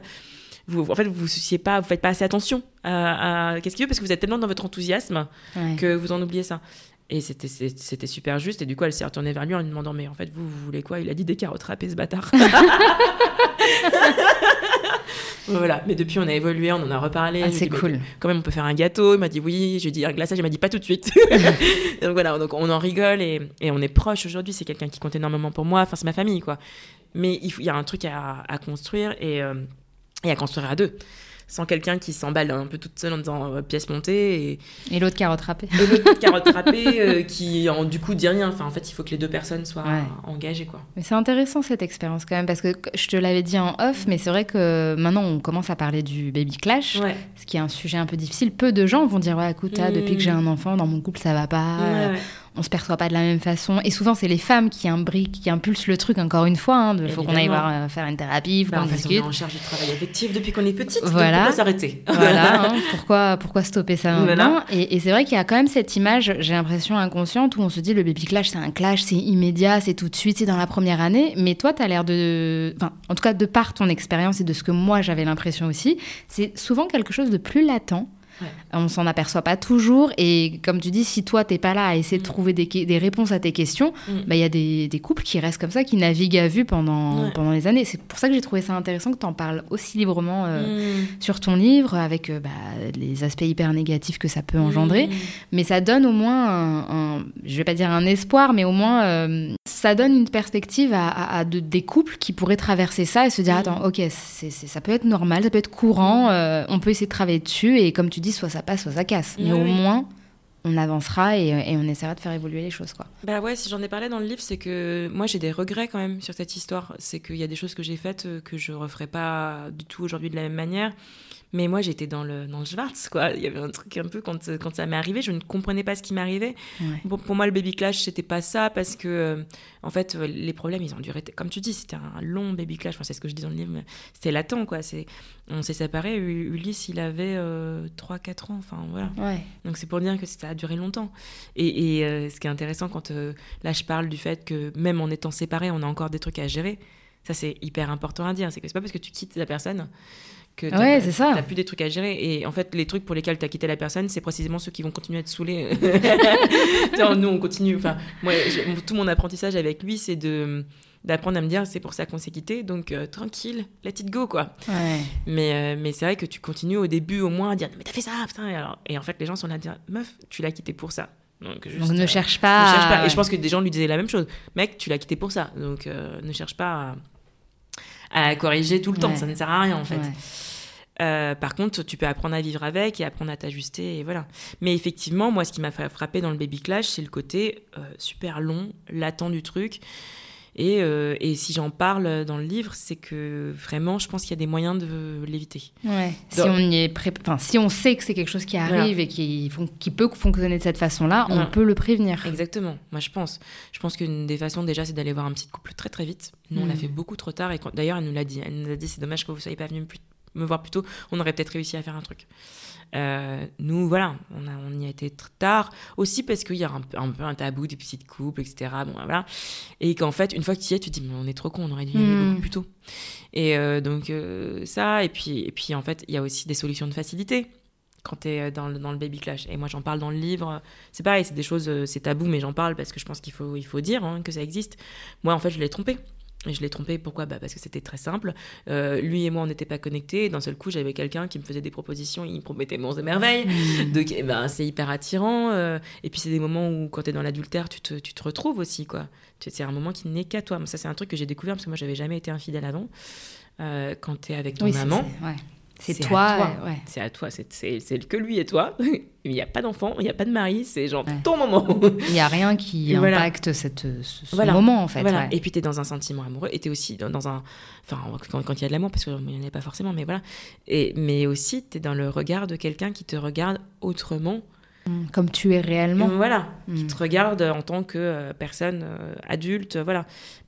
vous, en fait, vous vous souciez pas, vous faites pas assez attention à, à qu'est-ce qu'il veut parce que vous êtes tellement dans votre enthousiasme Ouais. que vous en oubliez ça. Et c'était super juste. Et du coup, elle s'est retournée vers lui en lui demandant Mais en fait, vous, vous voulez quoi? Il a dit des carottes râpées, ce bâtard. voilà. Mais depuis, on a évolué, on en a reparlé. Ah, c'est dit, cool. Quand même, on peut faire un gâteau. Il m'a dit oui. J'ai dit un glaçage. Il m'a dit pas tout de suite. donc voilà. Donc on en rigole et, et on est proche aujourd'hui. C'est quelqu'un qui compte énormément pour moi. Enfin, c'est ma famille, quoi. Mais il, faut- il y a un truc à, à construire et, euh, et à construire à deux. Sans quelqu'un qui s'emballe un peu toute seule en disant euh, pièce montée et, Et l'autre qui a rattrapé. et l'autre carotte râpée euh, qui en, du coup dit rien. Enfin, en fait, il faut que les deux personnes soient Ouais. engagées, quoi. Mais c'est intéressant cette expérience quand même, parce que je te l'avais dit en off, mais c'est vrai que maintenant on commence à parler du baby clash, Ouais. ce qui est un sujet un peu difficile. Peu de gens vont dire Ouais, écoute, ah, Mm. depuis que j'ai un enfant, dans mon couple ça va pas, euh, ouais. On se perçoit pas de la même façon. Et souvent c'est les femmes qui imbriquent, qui impulsent le truc, encore une fois. Il faut qu'on aille voir, euh, faire une thérapie, faut Bah, qu'on en fait, on est discute. en charge du travail affectif depuis qu'on est petite. Voilà. Donc pourquoi s'arrêter Voilà, hein, pourquoi, pourquoi stopper ça Voilà. maintenant Et, et c'est vrai qu'il y a quand même cette image, j'ai l'impression inconsciente, où on se dit le baby clash, c'est un clash, c'est immédiat, c'est tout de suite, c'est dans la première année. Mais toi, tu as l'air de. Enfin, en tout cas, de par ton expérience et de ce que moi j'avais l'impression aussi, c'est souvent quelque chose de plus latent. Ouais. On s'en aperçoit pas toujours. Et comme tu dis, si toi, t'es pas là à essayer de Mm. trouver des, des réponses à tes questions, Mm. bah, il y a des, des couples qui restent comme ça, qui naviguent à vue pendant, Ouais. pendant les années. C'est pour ça que j'ai trouvé ça intéressant que tu en parles aussi librement. euh, Mm. sur ton livre avec euh, bah, les aspects hyper négatifs que ça peut engendrer. Mm. Mais ça donne au moins, un, un- je vais pas dire un espoir, mais au moins euh, ça donne une perspective à, à- à de- des couples qui pourraient traverser ça et se dire attends, ok, ça peut être normal, ça peut être courant, on peut essayer de travailler dessus et comme tu dis, soit ça passe, soit ça casse. Mais Oui, au oui. moins, on avancera et, et on essaiera de faire évoluer les choses. Quoi. Bah ouais, si j'en ai parlé dans le livre, c'est que moi j'ai des regrets quand même sur cette histoire. C'est qu'il y a des choses que j'ai faites euh, que je referai pas du tout aujourd'hui de la même manière. Mais moi j'étais dans le, dans le Schwarz, quoi. Il y avait un truc un peu quand, quand ça m'est arrivé, je ne comprenais pas ce qui m'arrivait. Ouais. Bon, pour moi, le baby clash, c'était pas ça parce que, euh, en fait, euh, les problèmes, ils ont duré, comme tu dis, c'était un long baby clash. Enfin, c'est ce que je dis dans le livre, mais c'était latent, quoi. C'est, on s'est séparés. U- Ulysse, il avait 3-4 ans. Enfin, voilà. Ouais. Donc c'est pour dire que ça a duré longtemps. Et, et, euh, ce qui est intéressant quand euh, là je parle du fait que même en étant séparés, on a encore des trucs à gérer. Ça c'est hyper important à dire. C'est que c'est pas parce que tu quittes la personne que t'as Ouais, t'as plus des trucs à gérer. Et en fait, les trucs pour lesquels tu as quitté la personne, c'est précisément ceux qui vont continuer à te saouler. Nous on continue. Enfin, moi, tout mon apprentissage avec lui, c'est de d'apprendre à me dire c'est pour ça qu'on s'est quitté, donc euh, tranquille, let it go quoi. Ouais. Mais, euh, mais c'est vrai que tu continues au début au moins à dire mais t'as fait ça, putain. Et, alors- et en fait, les gens sont là à dire meuf, tu l'as quitté pour ça. Donc, juste, Donc ne euh, cherche ne pas. cherche pas. à- Et je pense que des gens lui disaient la même chose. Mec, tu l'as quitté pour ça. Donc euh, ne cherche pas à, corriger tout le temps. Ça ne sert à rien en fait. Euh, par contre, tu peux apprendre à vivre avec et apprendre à t'ajuster et voilà. Mais effectivement, moi, ce qui m'a frappé dans le baby clash, c'est le côté euh, super long, latent du truc. Et, euh, et si j'en parle dans le livre, c'est que vraiment, je pense qu'il y a des moyens de l'éviter. Ouais. Si on y est pré- enfin, si on sait que c'est quelque chose qui arrive et qui, fon- qui peut fonctionner de cette façon-là, on peut le prévenir. Exactement, moi je pense. Je pense qu'une des façons déjà, c'est d'aller voir un petit couple très très vite. Nous, on l'a Mm. fait beaucoup trop tard. Et quand- d'ailleurs, elle nous l'a dit. Elle nous a dit c'est dommage que vous soyez pas venu plus- me voir plus tôt. On aurait peut-être réussi à faire un truc. Euh, nous, voilà, on, a, on y a été très tard. Aussi parce qu'il y a un, peu- un peu un tabou des petits couples, etc. Bon, voilà. Et qu'en fait, une fois que tu y es, tu te dis mais on est trop con, on aurait dû y aller beaucoup plus tôt. Et euh, donc, euh, ça. Et puis, et puis, en fait, il y a aussi des solutions de facilité quand tu es dans le, dans le baby clash. Et moi, j'en parle dans le livre. C'est pareil, c'est des choses, c'est tabou, mais j'en parle parce que je pense qu'il faut, il faut dire hein, que ça existe. Moi, en fait, je l'ai trompé. Et je l'ai trompé, pourquoi? Bah Parce que c'était très simple. Euh, lui et moi, on n'était pas connectés. D'un seul coup, j'avais quelqu'un qui me faisait des propositions. Il me promettait monts et merveilles. Mm. Donc, eh ben, c'est hyper attirant. euh, et puis, c'est des moments où, quand tu es dans l'adultère, tu te, tu te retrouves aussi. quoi. C'est un moment qui n'est qu'à toi. Mais ça, c'est un truc que j'ai découvert parce que moi, j'avais jamais été infidèle avant. Euh, quand tu es avec ton Oui, maman, c'est toi. toi. ouais. c'est à toi. C'est- que lui et toi. Il n'y a pas d'enfant, il n'y a pas de mari. C'est genre Ouais. ton moment. Il n'y a rien qui voilà. impacte cette, ce, ce Voilà. moment, en fait. Voilà. ouais. Et puis tu es dans un sentiment amoureux et tu es aussi dans, dans un. Enfin, quand, quand il y a de l'amour, parce qu'il n'y en a pas forcément, mais voilà. Et, mais aussi, tu es dans le regard de quelqu'un qui te regarde autrement. Mm. Comme tu es réellement. Voilà. Qui Mm. te regarde en tant que euh, personne euh, adulte. Voilà.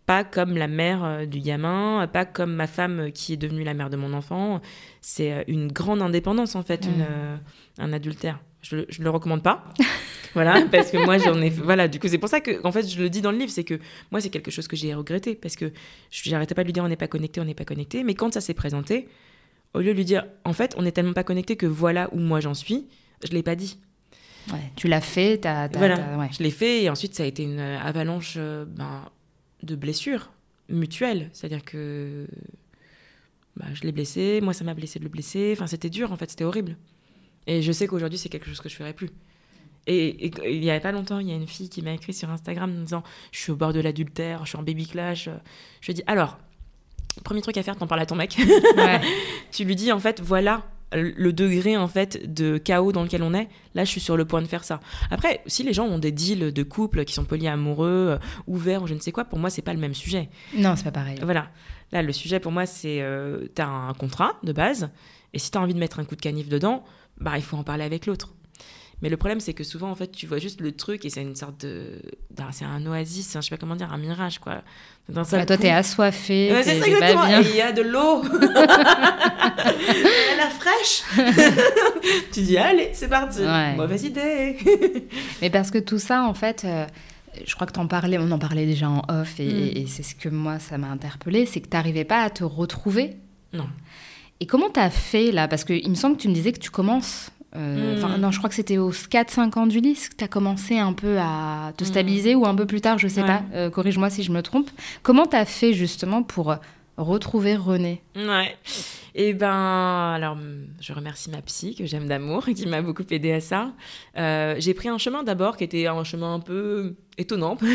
Pas comme la mère euh, du gamin, pas comme ma femme euh, qui est devenue la mère de mon enfant. C'est euh, une grande indépendance, en fait, Mm. une, euh, un adultère. Je ne le recommande pas. voilà, parce que moi, j'en ai. Voilà, du coup, c'est pour ça que, en fait, je le dis dans le livre, c'est que moi, c'est quelque chose que j'ai regretté, parce que je j'arrêtais pas de lui dire on n'est pas connecté, on n'est pas connecté. Mais quand ça s'est présenté, au lieu de lui dire en fait, on n'est tellement pas connecté que voilà où moi j'en suis, je l'ai pas dit. Ouais. Tu l'as fait, t'as, Voilà. ouais. Je l'ai fait et ensuite ça a été une euh, avalanche euh, ben, de blessures mutuelles. C'est-à-dire que bah, je l'ai blessé, moi ça m'a blessé de le blesser. Enfin, c'était dur en fait, c'était horrible. Et je sais qu'aujourd'hui c'est quelque chose que je ferai plus. Et, et il y a pas longtemps, il y a une fille qui m'a écrit sur Instagram en disant Je suis au bord de l'adultère, je suis en baby clash. Je lui ai dit Alors, premier truc à faire, t'en parles à ton mec. Ouais. tu lui dis en fait voilà le degré en fait de chaos dans lequel on est. Là je suis sur le point de faire ça. Après si les gens ont des deals de couple qui sont polyamoureux euh, ouverts ou je ne sais quoi pour moi c'est pas le même sujet. Non, c'est pas pareil. voilà. Là le sujet pour moi c'est euh, t'as un contrat de base et si t'as envie de mettre un coup de canif dedans bah il faut en parler avec l'autre mais le problème, c'est que souvent, en fait, tu vois juste le truc et c'est une sorte de. C'est un oasis, un- je sais pas comment dire, un mirage, quoi. D'un seul Ah, toi, t'es assoiffé. Ouais, c'est ça exactement. Et il y a de l'eau. Elle a fraîche. tu dis allez, c'est parti. Ouais. Mauvaise idée. Mais parce que tout ça, en fait, euh, je crois que t'en parlais, on en parlait déjà en off, et, Mm. et- c'est ce que moi, ça m'a interpellée, c'est que t'arrivais pas à te retrouver. Non. Et comment t'as fait là? Parce qu'il me semble que tu me disais que tu commences. Euh, Mm. Non, je crois que c'était aux 4-5 ans du lycée que tu as commencé un peu à te Mm. stabiliser ou un peu plus tard, je sais Ouais. pas. Euh, Corrige-moi si je me trompe. Comment tu as fait justement pour retrouver René? Ouais. Et ben, alors, je remercie ma psy que j'aime d'amour qui m'a beaucoup aidé à ça. Euh, j'ai pris un chemin d'abord qui était un chemin un peu étonnant.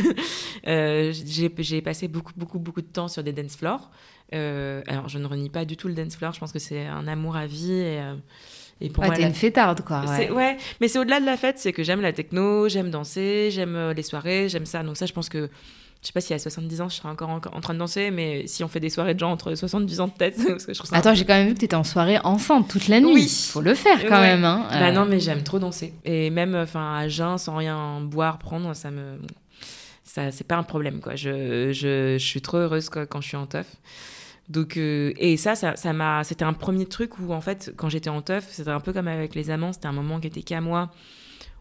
Euh, j'ai passé beaucoup, beaucoup, beaucoup de temps sur des dance floors. Euh, alors, je ne renie pas du tout le dance floor. Je pense que c'est un amour à vie et, euh, et pour Ouais, moi, T'es la une fêtarde, quoi. Ouais. Ouais. mais c'est au-delà de la fête, c'est que j'aime la techno, j'aime danser, j'aime euh, les soirées, j'aime ça. Donc ça, je pense que, je sais pas si à 70 ans, je serai encore en, en train de danser, mais si on fait des soirées de gens entre 70 ans peut-être, parce que je trouve ça... Attends, j'ai quand même vu que tu étais en soirée ensemble toute la nuit. Oui. Faut le faire quand Ouais. même. Hein. Bah Euh, non, mais j'aime trop danser. Et même, enfin, à jeun, sans rien boire, prendre, ça me... Ça, c'est pas un problème, quoi. Je, je, je suis trop heureuse quoi, quand je suis en teuf. Donc, euh, et ça, ça, ça m'a, c'était un premier truc où, en fait, quand j'étais en teuf, c'était un peu comme avec les amants, c'était un moment qui était qu'à moi,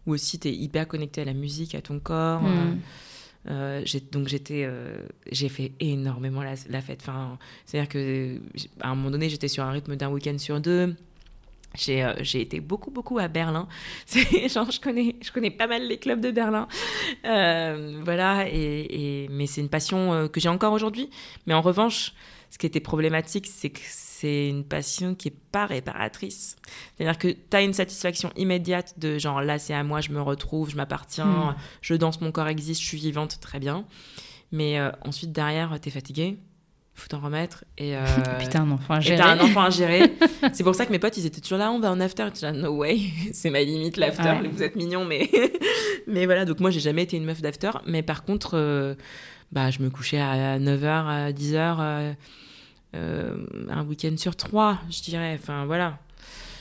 où aussi t'es hyper connecté à la musique, à ton corps. Mm. euh, euh, donc j'étais, euh, j'ai fait énormément la, la fête. Enfin, c'est-à-dire que à un moment donné, j'étais sur un rythme d'un week-end sur deux. J'ai euh, été beaucoup, beaucoup à Berlin. Genre, je connais, je connais pas mal les clubs de Berlin. Euh, voilà, et, et- mais c'est une passion euh, que j'ai encore aujourd'hui. Mais en revanche, ce qui était problématique, c'est que c'est une passion qui est pas réparatrice. C'est-à-dire que tu as une satisfaction immédiate de genre là, c'est à moi, je me retrouve, je m'appartiens, Mm. je danse, mon corps existe, je suis vivante, très bien. Mais euh, ensuite, derrière, t'es fatigué, faut t'en remettre. Et, euh, Putain, un enfant à et gérer. t'as un enfant à gérer. c'est pour ça que mes potes, ils étaient toujours là, on va en after. J'étais là, no way, c'est ma limite, l'after. Ouais. Vous êtes mignons, mais... mais voilà, donc moi, j'ai jamais été une meuf d'after. Mais par contre, euh, bah, je me couchais à 9h, à 10h, euh, euh, un week-end sur trois, je dirais. Enfin, voilà.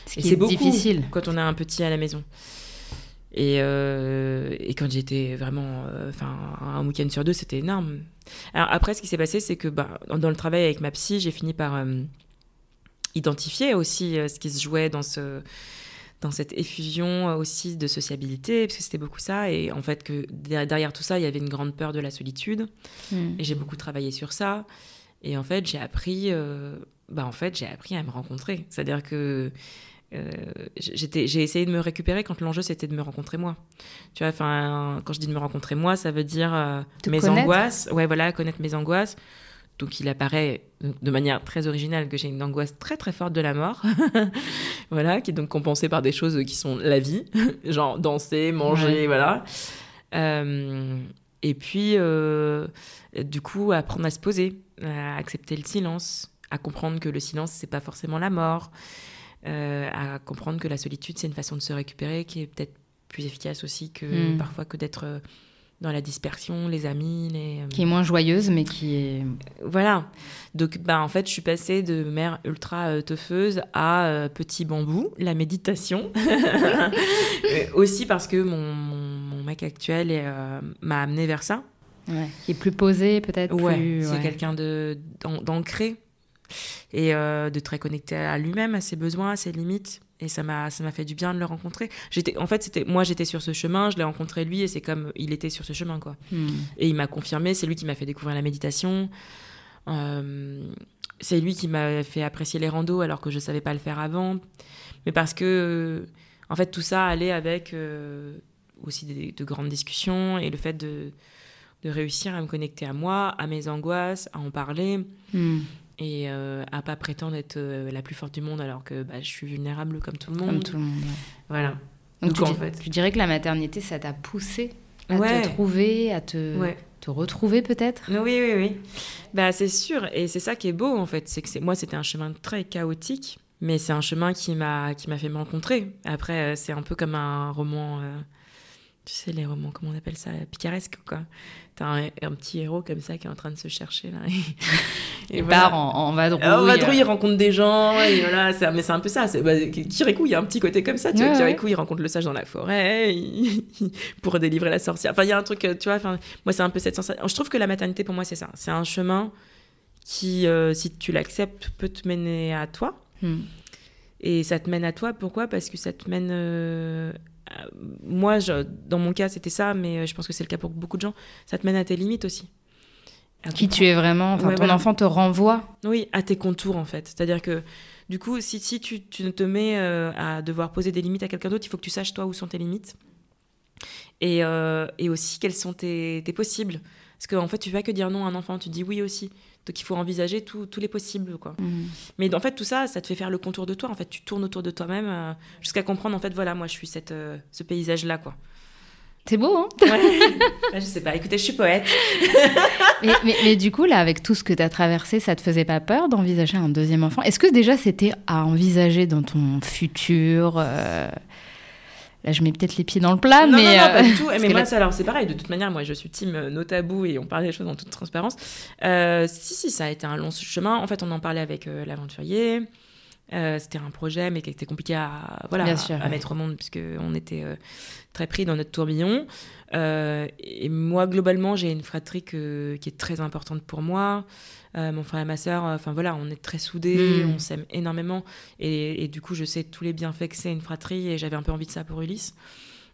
Ce Et c'est beaucoup difficile. quand on a un petit à la maison. Et, et quand j'étais vraiment, enfin, un week-end sur deux, c'était énorme. Alors après, ce qui s'est passé, c'est que bah, dans le travail avec ma psy, j'ai fini par euh, identifier aussi euh, ce qui se jouait dans ce dans cette effusion euh, aussi de sociabilité, parce que c'était beaucoup ça, et en fait que der- derrière tout ça, il y avait une grande peur de la solitude, Mm. et j'ai beaucoup travaillé sur ça, et en fait j'ai appris, euh, bah en fait j'ai appris à me rencontrer, c'est-à-dire que euh, j'ai essayé de me récupérer quand l'enjeu c'était de me rencontrer moi. Tu vois, enfin, quand je dis de me rencontrer moi, ça veut dire euh, mes connaître. angoisses. Ouais, voilà, connaître mes angoisses. Donc il apparaît de manière très originale que j'ai une angoisse très très forte de la mort, voilà, qui est donc compensée par des choses qui sont la vie, genre danser, manger, Ouais. voilà. Euh, et puis, du coup, apprendre à se poser, à accepter le silence, à comprendre que le silence, c'est pas forcément la mort, euh, à comprendre que la solitude, c'est une façon de se récupérer qui est peut-être plus efficace aussi que Mm. parfois que d'être euh, dans la dispersion, les amis, les... euh, Qui est moins joyeuse, mais qui est. Voilà. Donc, bah, en fait, je suis passée de mère ultra euh, teufeuse à euh, petit bambou, la méditation. Aussi parce que mon, mon, mon mec actuel euh, m'a amené vers ça. Ouais. Qui est plus posée, peut-être. Ouais, plus... c'est ouais. quelqu'un de, d'an- d'ancré et euh, de très connecté à lui-même, à ses besoins, à ses limites. Et ça m'a, ça m'a fait du bien de le rencontrer. J'étais, en fait, c'était, moi, j'étais sur ce chemin, je l'ai rencontré lui, et c'est comme il était sur ce chemin, quoi. Mm. Et il m'a confirmé, c'est lui qui m'a fait découvrir la méditation. Euh, c'est lui qui m'a fait apprécier les randos alors que je savais pas le faire avant. Mais parce que, en fait, tout ça allait avec euh, aussi des- de grandes discussions et le fait de, de réussir à me connecter à moi, à mes angoisses, à en parler Mm. Et euh, à pas prétendre être euh, la plus forte du monde alors que bah, je suis vulnérable comme tout le monde. Comme tout le monde. ouais. Voilà. Donc, Donc, tu, en di- fait- tu dirais que la maternité, ça t'a poussé à Ouais. te trouver, à te, Ouais. te retrouver peut-être? Oui, oui, oui. Bah, c'est sûr. Et c'est ça qui est beau, en fait. C'est que moi, c'était un chemin très chaotique, mais c'est un chemin qui m'a, qui m'a fait me rencontrer. Après, euh, c'est un peu comme un roman. euh, tu sais, les romans, comment on appelle ça Picaresque, quoi. T'as un, un petit héros comme ça qui est en train de se chercher, là. Il voilà. part en, en vadrouille. Alors, vadrouille, il rencontre des gens, et voilà, c'est- mais c'est un peu ça. Bah, Kirikou, il y a un petit côté comme ça. Tu vois, Ouais, Kirikou, il rencontre le sage dans la forêt il- pour délivrer la sorcière. Enfin, il y a un truc, euh, tu vois, moi, c'est un peu cette sensation. Je trouve que la maternité, pour moi, c'est ça. C'est un chemin qui, euh, si tu l'acceptes, peut te mener à toi. Mm. Et ça te mène à toi, pourquoi? Parce que ça te mène. euh, moi, je- dans mon cas, c'était ça, mais euh, je pense que c'est le cas pour beaucoup de gens. Ça te mène à tes limites aussi. À Qui tu es vraiment. Enfin, Ouais, ton voilà. enfant te renvoie. oui, à tes contours en fait. C'est-à-dire que du coup, si, si tu, tu te mets euh, à devoir poser des limites à quelqu'un d'autre, il faut que tu saches toi où sont tes limites. Et, euh, et aussi quels sont tes, tes possibles. Parce qu'en fait, tu vas que dire non à un enfant, tu dis oui aussi. Donc il faut envisager tous les possibles. quoi. Mm. Mais en fait, tout ça, ça te fait faire le contour de toi. En fait, tu tournes autour de toi-même euh, jusqu'à comprendre, en fait, voilà, moi, je suis cette, euh, ce paysage-là. quoi. C'est beau, hein Ouais. Ouais, je sais pas, écoutez, je suis poète. mais, mais- mais du coup, là, avec tout ce que tu as traversé, ça te faisait pas peur d'envisager un deuxième enfant? Est-ce que déjà c'était à envisager dans ton futur euh, Là, je mets peut-être les pieds dans le plat, non, mais. non, non, pas euh, du tout. Mais moi, là- c'est- alors, c'est pareil. De toute manière, moi, je suis team euh, no tabou et on parlait des choses en toute transparence. Euh, si, si, ça a été un long chemin. En fait, on en parlait avec euh, l'aventurier. Euh, C'était un projet, mais qui était compliqué à, voilà, à- sûr, à, ouais. mettre au monde, puisque on était euh, très pris dans notre tourbillon. Euh, et moi, globalement, j'ai une fratrie que- qui est très importante pour moi. Euh, mon frère et ma sœur, euh, enfin voilà, on est très soudés, Mm. on s'aime énormément. Et, et du coup, je sais tous les bienfaits que c'est une fratrie, et j'avais un peu envie de ça pour Ulysse.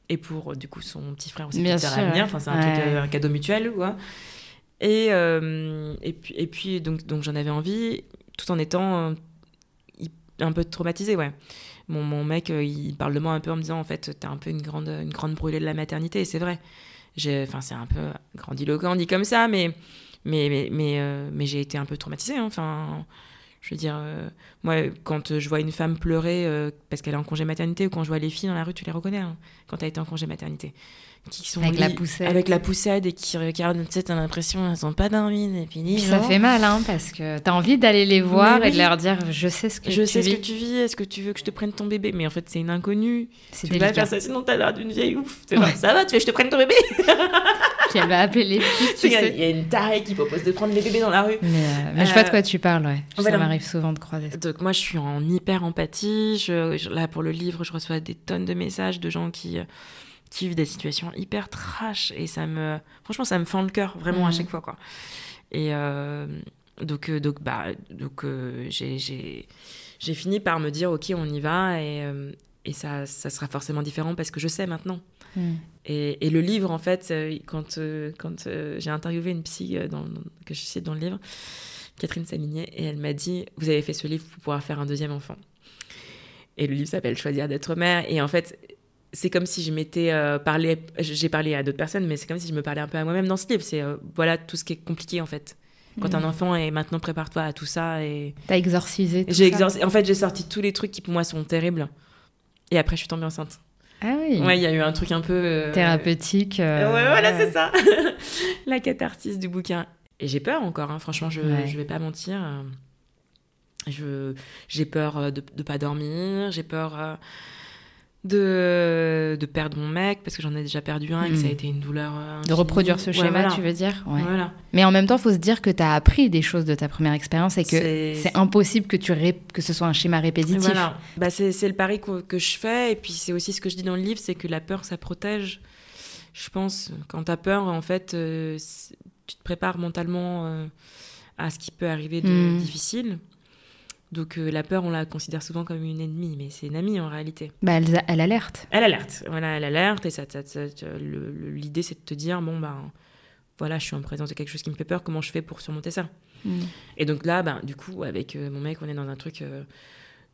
Et pour, euh, du coup, son petit frère aussi Bien qui sert sûr, à venir. ouais. Enfin, c'est un, Ouais. truc, un cadeau mutuel, quoi. Et, euh, et puis, et puis donc, donc j'en avais envie, tout en étant un peu traumatisée, ouais. Mon, mon mec, il parle de moi un peu en me disant, en fait, t'es un peu une grande, une grande brûlée de la maternité, et c'est vrai. Enfin, c'est un peu grandiloquent dit comme ça, mais, mais, mais, mais, euh, mais j'ai été un peu traumatisée. hein. Enfin, je veux dire, euh, moi, quand je vois une femme pleurer euh, parce qu'elle est en congé maternité, ou quand je vois les filles dans la rue, tu les reconnais, hein, quand elle été en congé maternité. Qui sont Avec la poussette. Avec la poussette et qui regardent, tu sais, t'as l'impression elles sont pas dormi depuis Puis dix ça fait mal, hein, parce que t'as envie d'aller les voir et de leur dire je sais ce que Je tu sais vis. ce que tu vis, est-ce que tu veux que je te prenne ton bébé? Mais en fait, c'est une inconnue. C'est Tu délicat. faire ça, sinon t'as l'air d'une vieille ouf. Genre, Ouais. ça va, tu veux que je te prenne ton bébé? Puis elle va appeler les filles, tu Il y a- une tarée qui propose de prendre les bébés dans la rue. Mais, euh, mais je vois de Euh, quoi tu parles, ouais. Ça m'arrive souvent de croiser. Donc moi, je suis en hyper empathie. Je, je- là, pour le livre, je reçois des tonnes de messages de gens qui, euh, qui vivent des situations hyper trash. Et ça me... Franchement, ça me fend le cœur, vraiment, à Mhm. chaque fois, quoi. Et euh, donc, euh, donc, bah, donc euh, j'ai- j'ai j'ai fini par me dire, OK, on y va. Et, euh, et ça, ça sera forcément différent parce que je sais maintenant. Hmm. Et, et le livre, en fait, euh, quand, euh, quand euh, j'ai interviewé une psy dans, dans- que je cite dans le livre, Catherine Salinier, et elle m'a dit Vous avez fait ce livre pour pouvoir faire un deuxième enfant. Et le livre s'appelle Choisir d'être mère. Et en fait, c'est comme si je m'étais euh, parlé. J'ai parlé à d'autres personnes, mais c'est comme si je me parlais un peu à moi-même dans ce livre. C'est euh, voilà tout ce qui est compliqué, en fait. Quand t'as un enfant, et maintenant prépare-toi à tout ça. Et T'as exorcisé tout j'ai ça exorci- En fait, j'ai sorti tous les trucs qui pour moi sont terribles. Et après, je suis tombée enceinte. Ah oui. Ouais, il y a eu un truc un peu. euh, Thérapeutique. euh, ouais, voilà, c'est ça. la catharsis du bouquin. Et j'ai peur encore, hein, franchement, je, Ouais. je vais pas mentir. euh, Je, j'ai peur euh, de ne pas dormir, j'ai peur de, de perdre mon mec, parce que j'en ai déjà perdu un et que ça a Mm. été une douleur. euh, De reproduire ce Ouais, schéma, voilà. tu veux dire Ouais. Voilà. Mais en même temps, faut se dire que t'as appris des choses de ta première expérience et que C'est- impossible que, tu ré- que ce soit un schéma répétitif. Voilà. Bah, c'est, le pari que, que je fais, et puis c'est aussi ce que je dis dans le livre, c'est que la peur, ça protège. Je pense, quand t'as peur, en fait, euh, tu te prépares mentalement euh, à ce qui peut arriver de Mm. difficile. Donc euh, la peur, on la considère souvent comme une ennemie, mais c'est une amie en réalité. Bah, elle, elle alerte. Elle alerte, voilà, elle alerte, et ça, ça- l'idée c'est de te dire, bon ben, voilà, je suis en présence de quelque chose qui me fait peur, comment je fais pour surmonter ça? Et donc là, ben, du coup, avec euh, mon mec, on est dans un truc euh,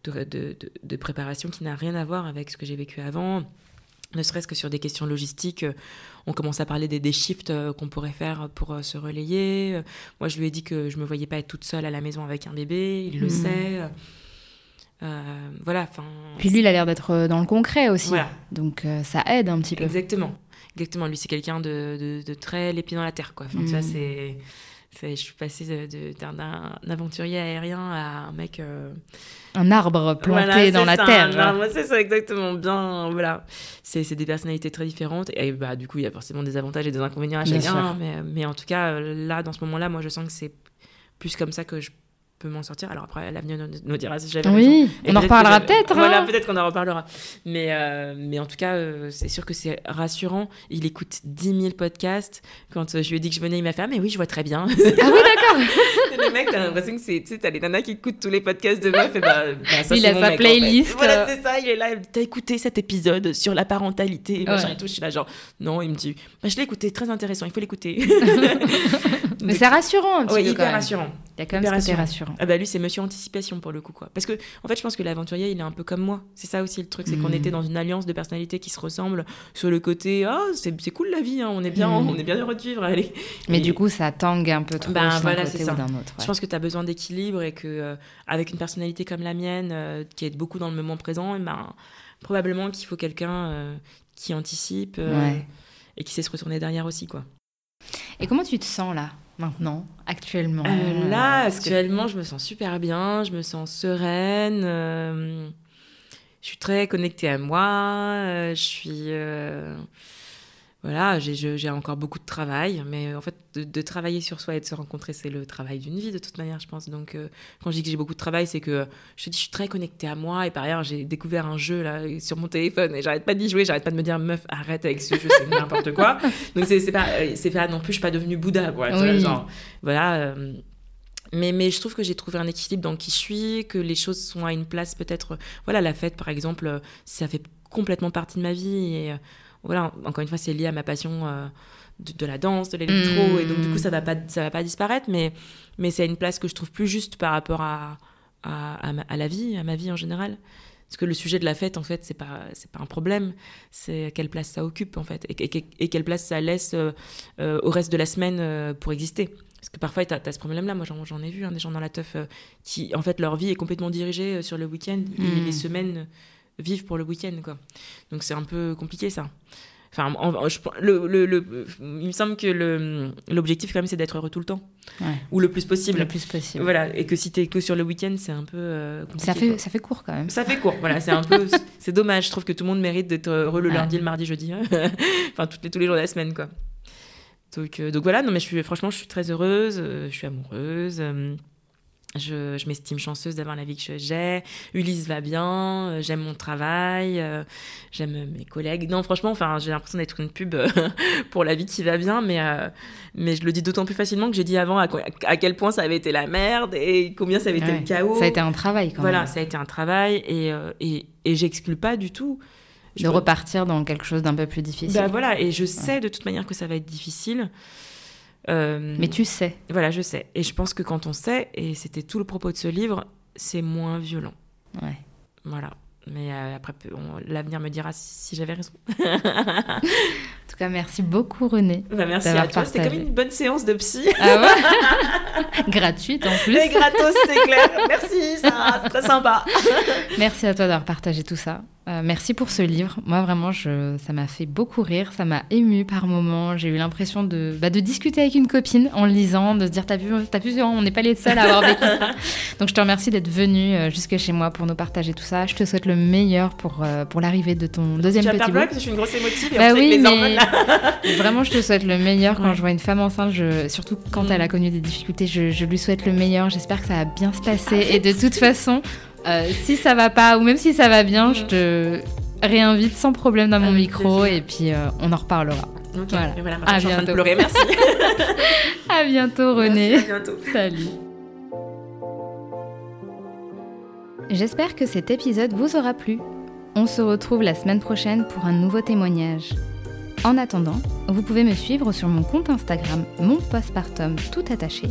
de, de- de- de préparation qui n'a rien à voir avec ce que j'ai vécu avant. Ne serait-ce que sur des questions logistiques, euh, on commence à parler des, des shifts euh, qu'on pourrait faire pour euh, se relayer. Moi, je lui ai dit que je me voyais pas être toute seule à la maison avec un bébé, il le Mhm. sait. Euh, voilà, enfin. Puis lui, il a l'air d'être dans le concret aussi. Voilà. Donc euh, ça aide un petit peu. Exactement. Exactement. Lui, c'est quelqu'un de, de, de très les pieds dans la terre, quoi. Enfin, tu vois, Mm. c'est, c'est, je suis passée d'un, aventurier aérien à un mec. euh, Un arbre planté voilà, dans la ça, terre. c'est ça, exactement. Bien, voilà. C'est, des personnalités très différentes. Et bah, du coup, il y a forcément des avantages et des inconvénients à chacun. Mais, mais en tout cas, là, dans ce moment-là, moi, je sens que c'est plus comme ça que je peux m'en sortir. Alors après, l'avenir nous, dira si j'avais raison. Oui, Et on en reparlera peut-être. Voilà, hein. peut-être qu'on en reparlera. Mais, euh, mais en tout cas, euh, c'est sûr que c'est rassurant. Il écoute 10 000 podcasts. Quand euh, je lui ai dit que je venais, il m'a fait Ah, mais oui, je vois très bien. Ah oui, d'accord. le mec, t'as l'impression que c'est. Tu sais, t'as les nanas qui écoutent tous les podcasts de meufs. Et bah, bah, ça, Il a sa mec, en fait. playlist. Voilà, c'est ça. Il est là. T'as écouté cet épisode sur la parentalité, machin et tout. Je suis là, genre, non, il me dit bah, Je l'ai écouté, très intéressant, il faut l'écouter. Mais c'est rassurant un petit Ouais, peu quand hyper même. rassurant. Il y a quand même ce rassurant. Ah bah lui c'est monsieur anticipation pour le coup quoi. Parce que en fait je pense que l'aventurier il est un peu comme moi. C'est ça aussi le truc, c'est qu'on Mm. était dans une alliance de personnalités qui se ressemblent sur le côté ah c'est cool la vie hein, on est bien Mm. on est bien heureux de vivre allez. Mais Et du coup, ça tangue un peu trop Ben, d'un voilà, côté c'est ou ça. d'un autre. Je pense que tu as besoin d'équilibre et que euh, avec une personnalité comme la mienne euh, qui est beaucoup dans le moment présent, eh ben probablement qu'il faut quelqu'un euh, qui anticipe Ouais. et qui sait se retourner derrière aussi quoi. Et comment tu te sens là, maintenant, actuellement. Euh, là, Est-ce que- actuellement, je me sens super bien, je me sens sereine, euh, je suis très connectée à moi, euh, je suis... euh, voilà, j'ai- encore beaucoup de travail, mais euh, en fait, de, de travailler sur soi et de se rencontrer, c'est le travail d'une vie de toute manière, je pense. Donc, euh, quand je dis que j'ai beaucoup de travail, c'est que je te dis, je suis très connectée à moi. Et par ailleurs, j'ai découvert un jeu là sur mon téléphone et j'arrête pas d'y jouer, j'arrête pas de me dire, meuf, arrête avec ce jeu, c'est n'importe quoi. Donc, c'est pas, euh, c'est pas non plus, je suis pas devenue Bouddha, quoi. Oui. genre, voilà. euh, mais, mais je trouve que j'ai trouvé un équilibre dans qui je suis, que les choses sont à une place peut-être. Voilà, la fête, par exemple, euh, ça fait complètement partie de ma vie. Et euh, voilà, encore une fois, c'est lié à ma passion euh, de, de la danse, de l'électro. Mm. Et donc, du coup, ça va pas, ça va pas disparaître. Mais, mais c'est une place que je trouve plus juste par rapport à, à, la vie, à ma vie en général. Parce que le sujet de la fête, en fait, c'est pas c'est pas un problème. C'est quelle place ça occupe, en fait, et, quelle place ça laisse au reste de la semaine pour exister. Parce que parfois, tu as, ce problème-là. Moi, j'en ai vu hein, des gens dans la teuf qui, en fait, leur vie est complètement dirigée sur le week-end et hmm. les semaines vivent pour le week-end, quoi. Donc, c'est un peu compliqué, ça. Enfin, le, le, il me semble que l'objectif, quand même, c'est d'être heureux tout le temps. Ou le plus possible. Le plus possible. Voilà. Et que si t'es que sur le week-end, c'est un peu euh, compliqué. Ça fait, ça fait court, quand même. Ça fait court, voilà. C'est un peu... c'est dommage. Je trouve que tout le monde mérite d'être heureux le lundi, le mardi, jeudi. Enfin, toutes les, tous les jours de la semaine, quoi. Donc, euh, donc voilà, non, mais je suis, franchement, je suis très heureuse. Euh, je suis amoureuse. Je, je m'estime chanceuse d'avoir la vie que j'ai. Ulysse va bien, euh, j'aime mon travail, euh, j'aime mes collègues. Non, franchement, enfin, j'ai l'impression d'être une pub euh, pour la vie qui va bien, mais, mais je le dis d'autant plus facilement que j'ai dit avant à, à, quel point ça avait été la merde et combien ça avait été le chaos. Ça a été un travail quand voilà, même. Voilà, ça a été un travail et, et, et j'exclus pas du tout. de repartir dans quelque chose d'un peu plus difficile. Bah voilà, et je sais de toute manière que ça va être difficile. Euh, Mais tu sais. Voilà, je sais. Et je pense que quand on sait, et c'était tout le propos de ce livre, c'est moins violent. Ouais. Voilà. Mais euh, après, l'avenir me dira si, j'avais raison. en tout cas, merci beaucoup, René. Bah, merci à toi. C'était comme une bonne séance de psy. Ah ouais Gratuite en plus. Et gratos, c'est clair. Merci, ça, c'est très sympa. merci à toi d'avoir partagé tout ça. Euh, merci pour ce livre. Moi, vraiment, je, ça m'a fait beaucoup rire, ça m'a ému par moments. J'ai eu l'impression de, bah, de discuter avec une copine en le lisant, de se dire T'as vu, as vu, on n'est pas les seuls à avoir vécu ça. Donc, je te remercie d'être venu euh, jusque chez moi pour nous partager tout ça. Je te souhaite le meilleur pour, euh, pour l'arrivée de ton deuxième tu petit bout. parce que je suis une grosse émotive. Bah oui, mais vraiment, je te souhaite le meilleur quand je vois une femme enceinte, je... surtout quand mm. elle a connu des difficultés. Je, je lui souhaite le meilleur. J'espère que ça va bien se passer. Et de toute façon, euh, si ça va pas, ou même si ça va bien, je te réinvite sans problème dans mon micro et puis euh, on en reparlera. Voilà. voilà à bientôt. pleurer. Merci. à bientôt, René. à bientôt. Salut. J'espère que cet épisode vous aura plu. On se retrouve la semaine prochaine pour un nouveau témoignage. En attendant, vous pouvez me suivre sur mon compte Instagram, mon postpartum tout attaché,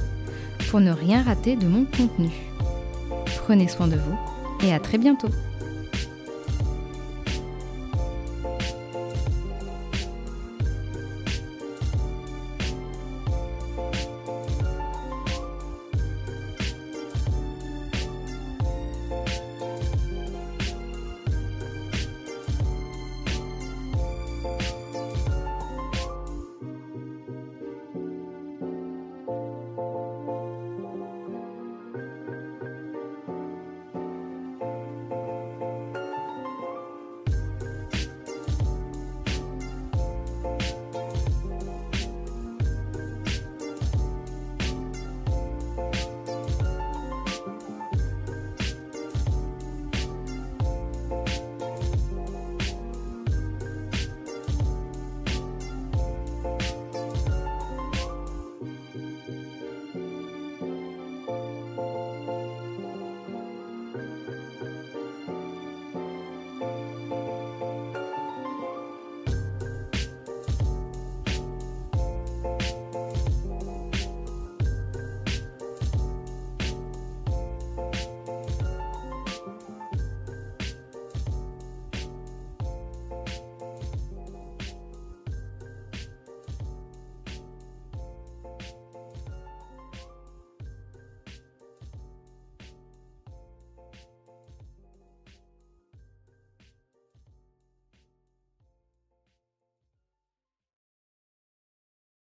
pour ne rien rater de mon contenu. Prenez soin de vous et à très bientôt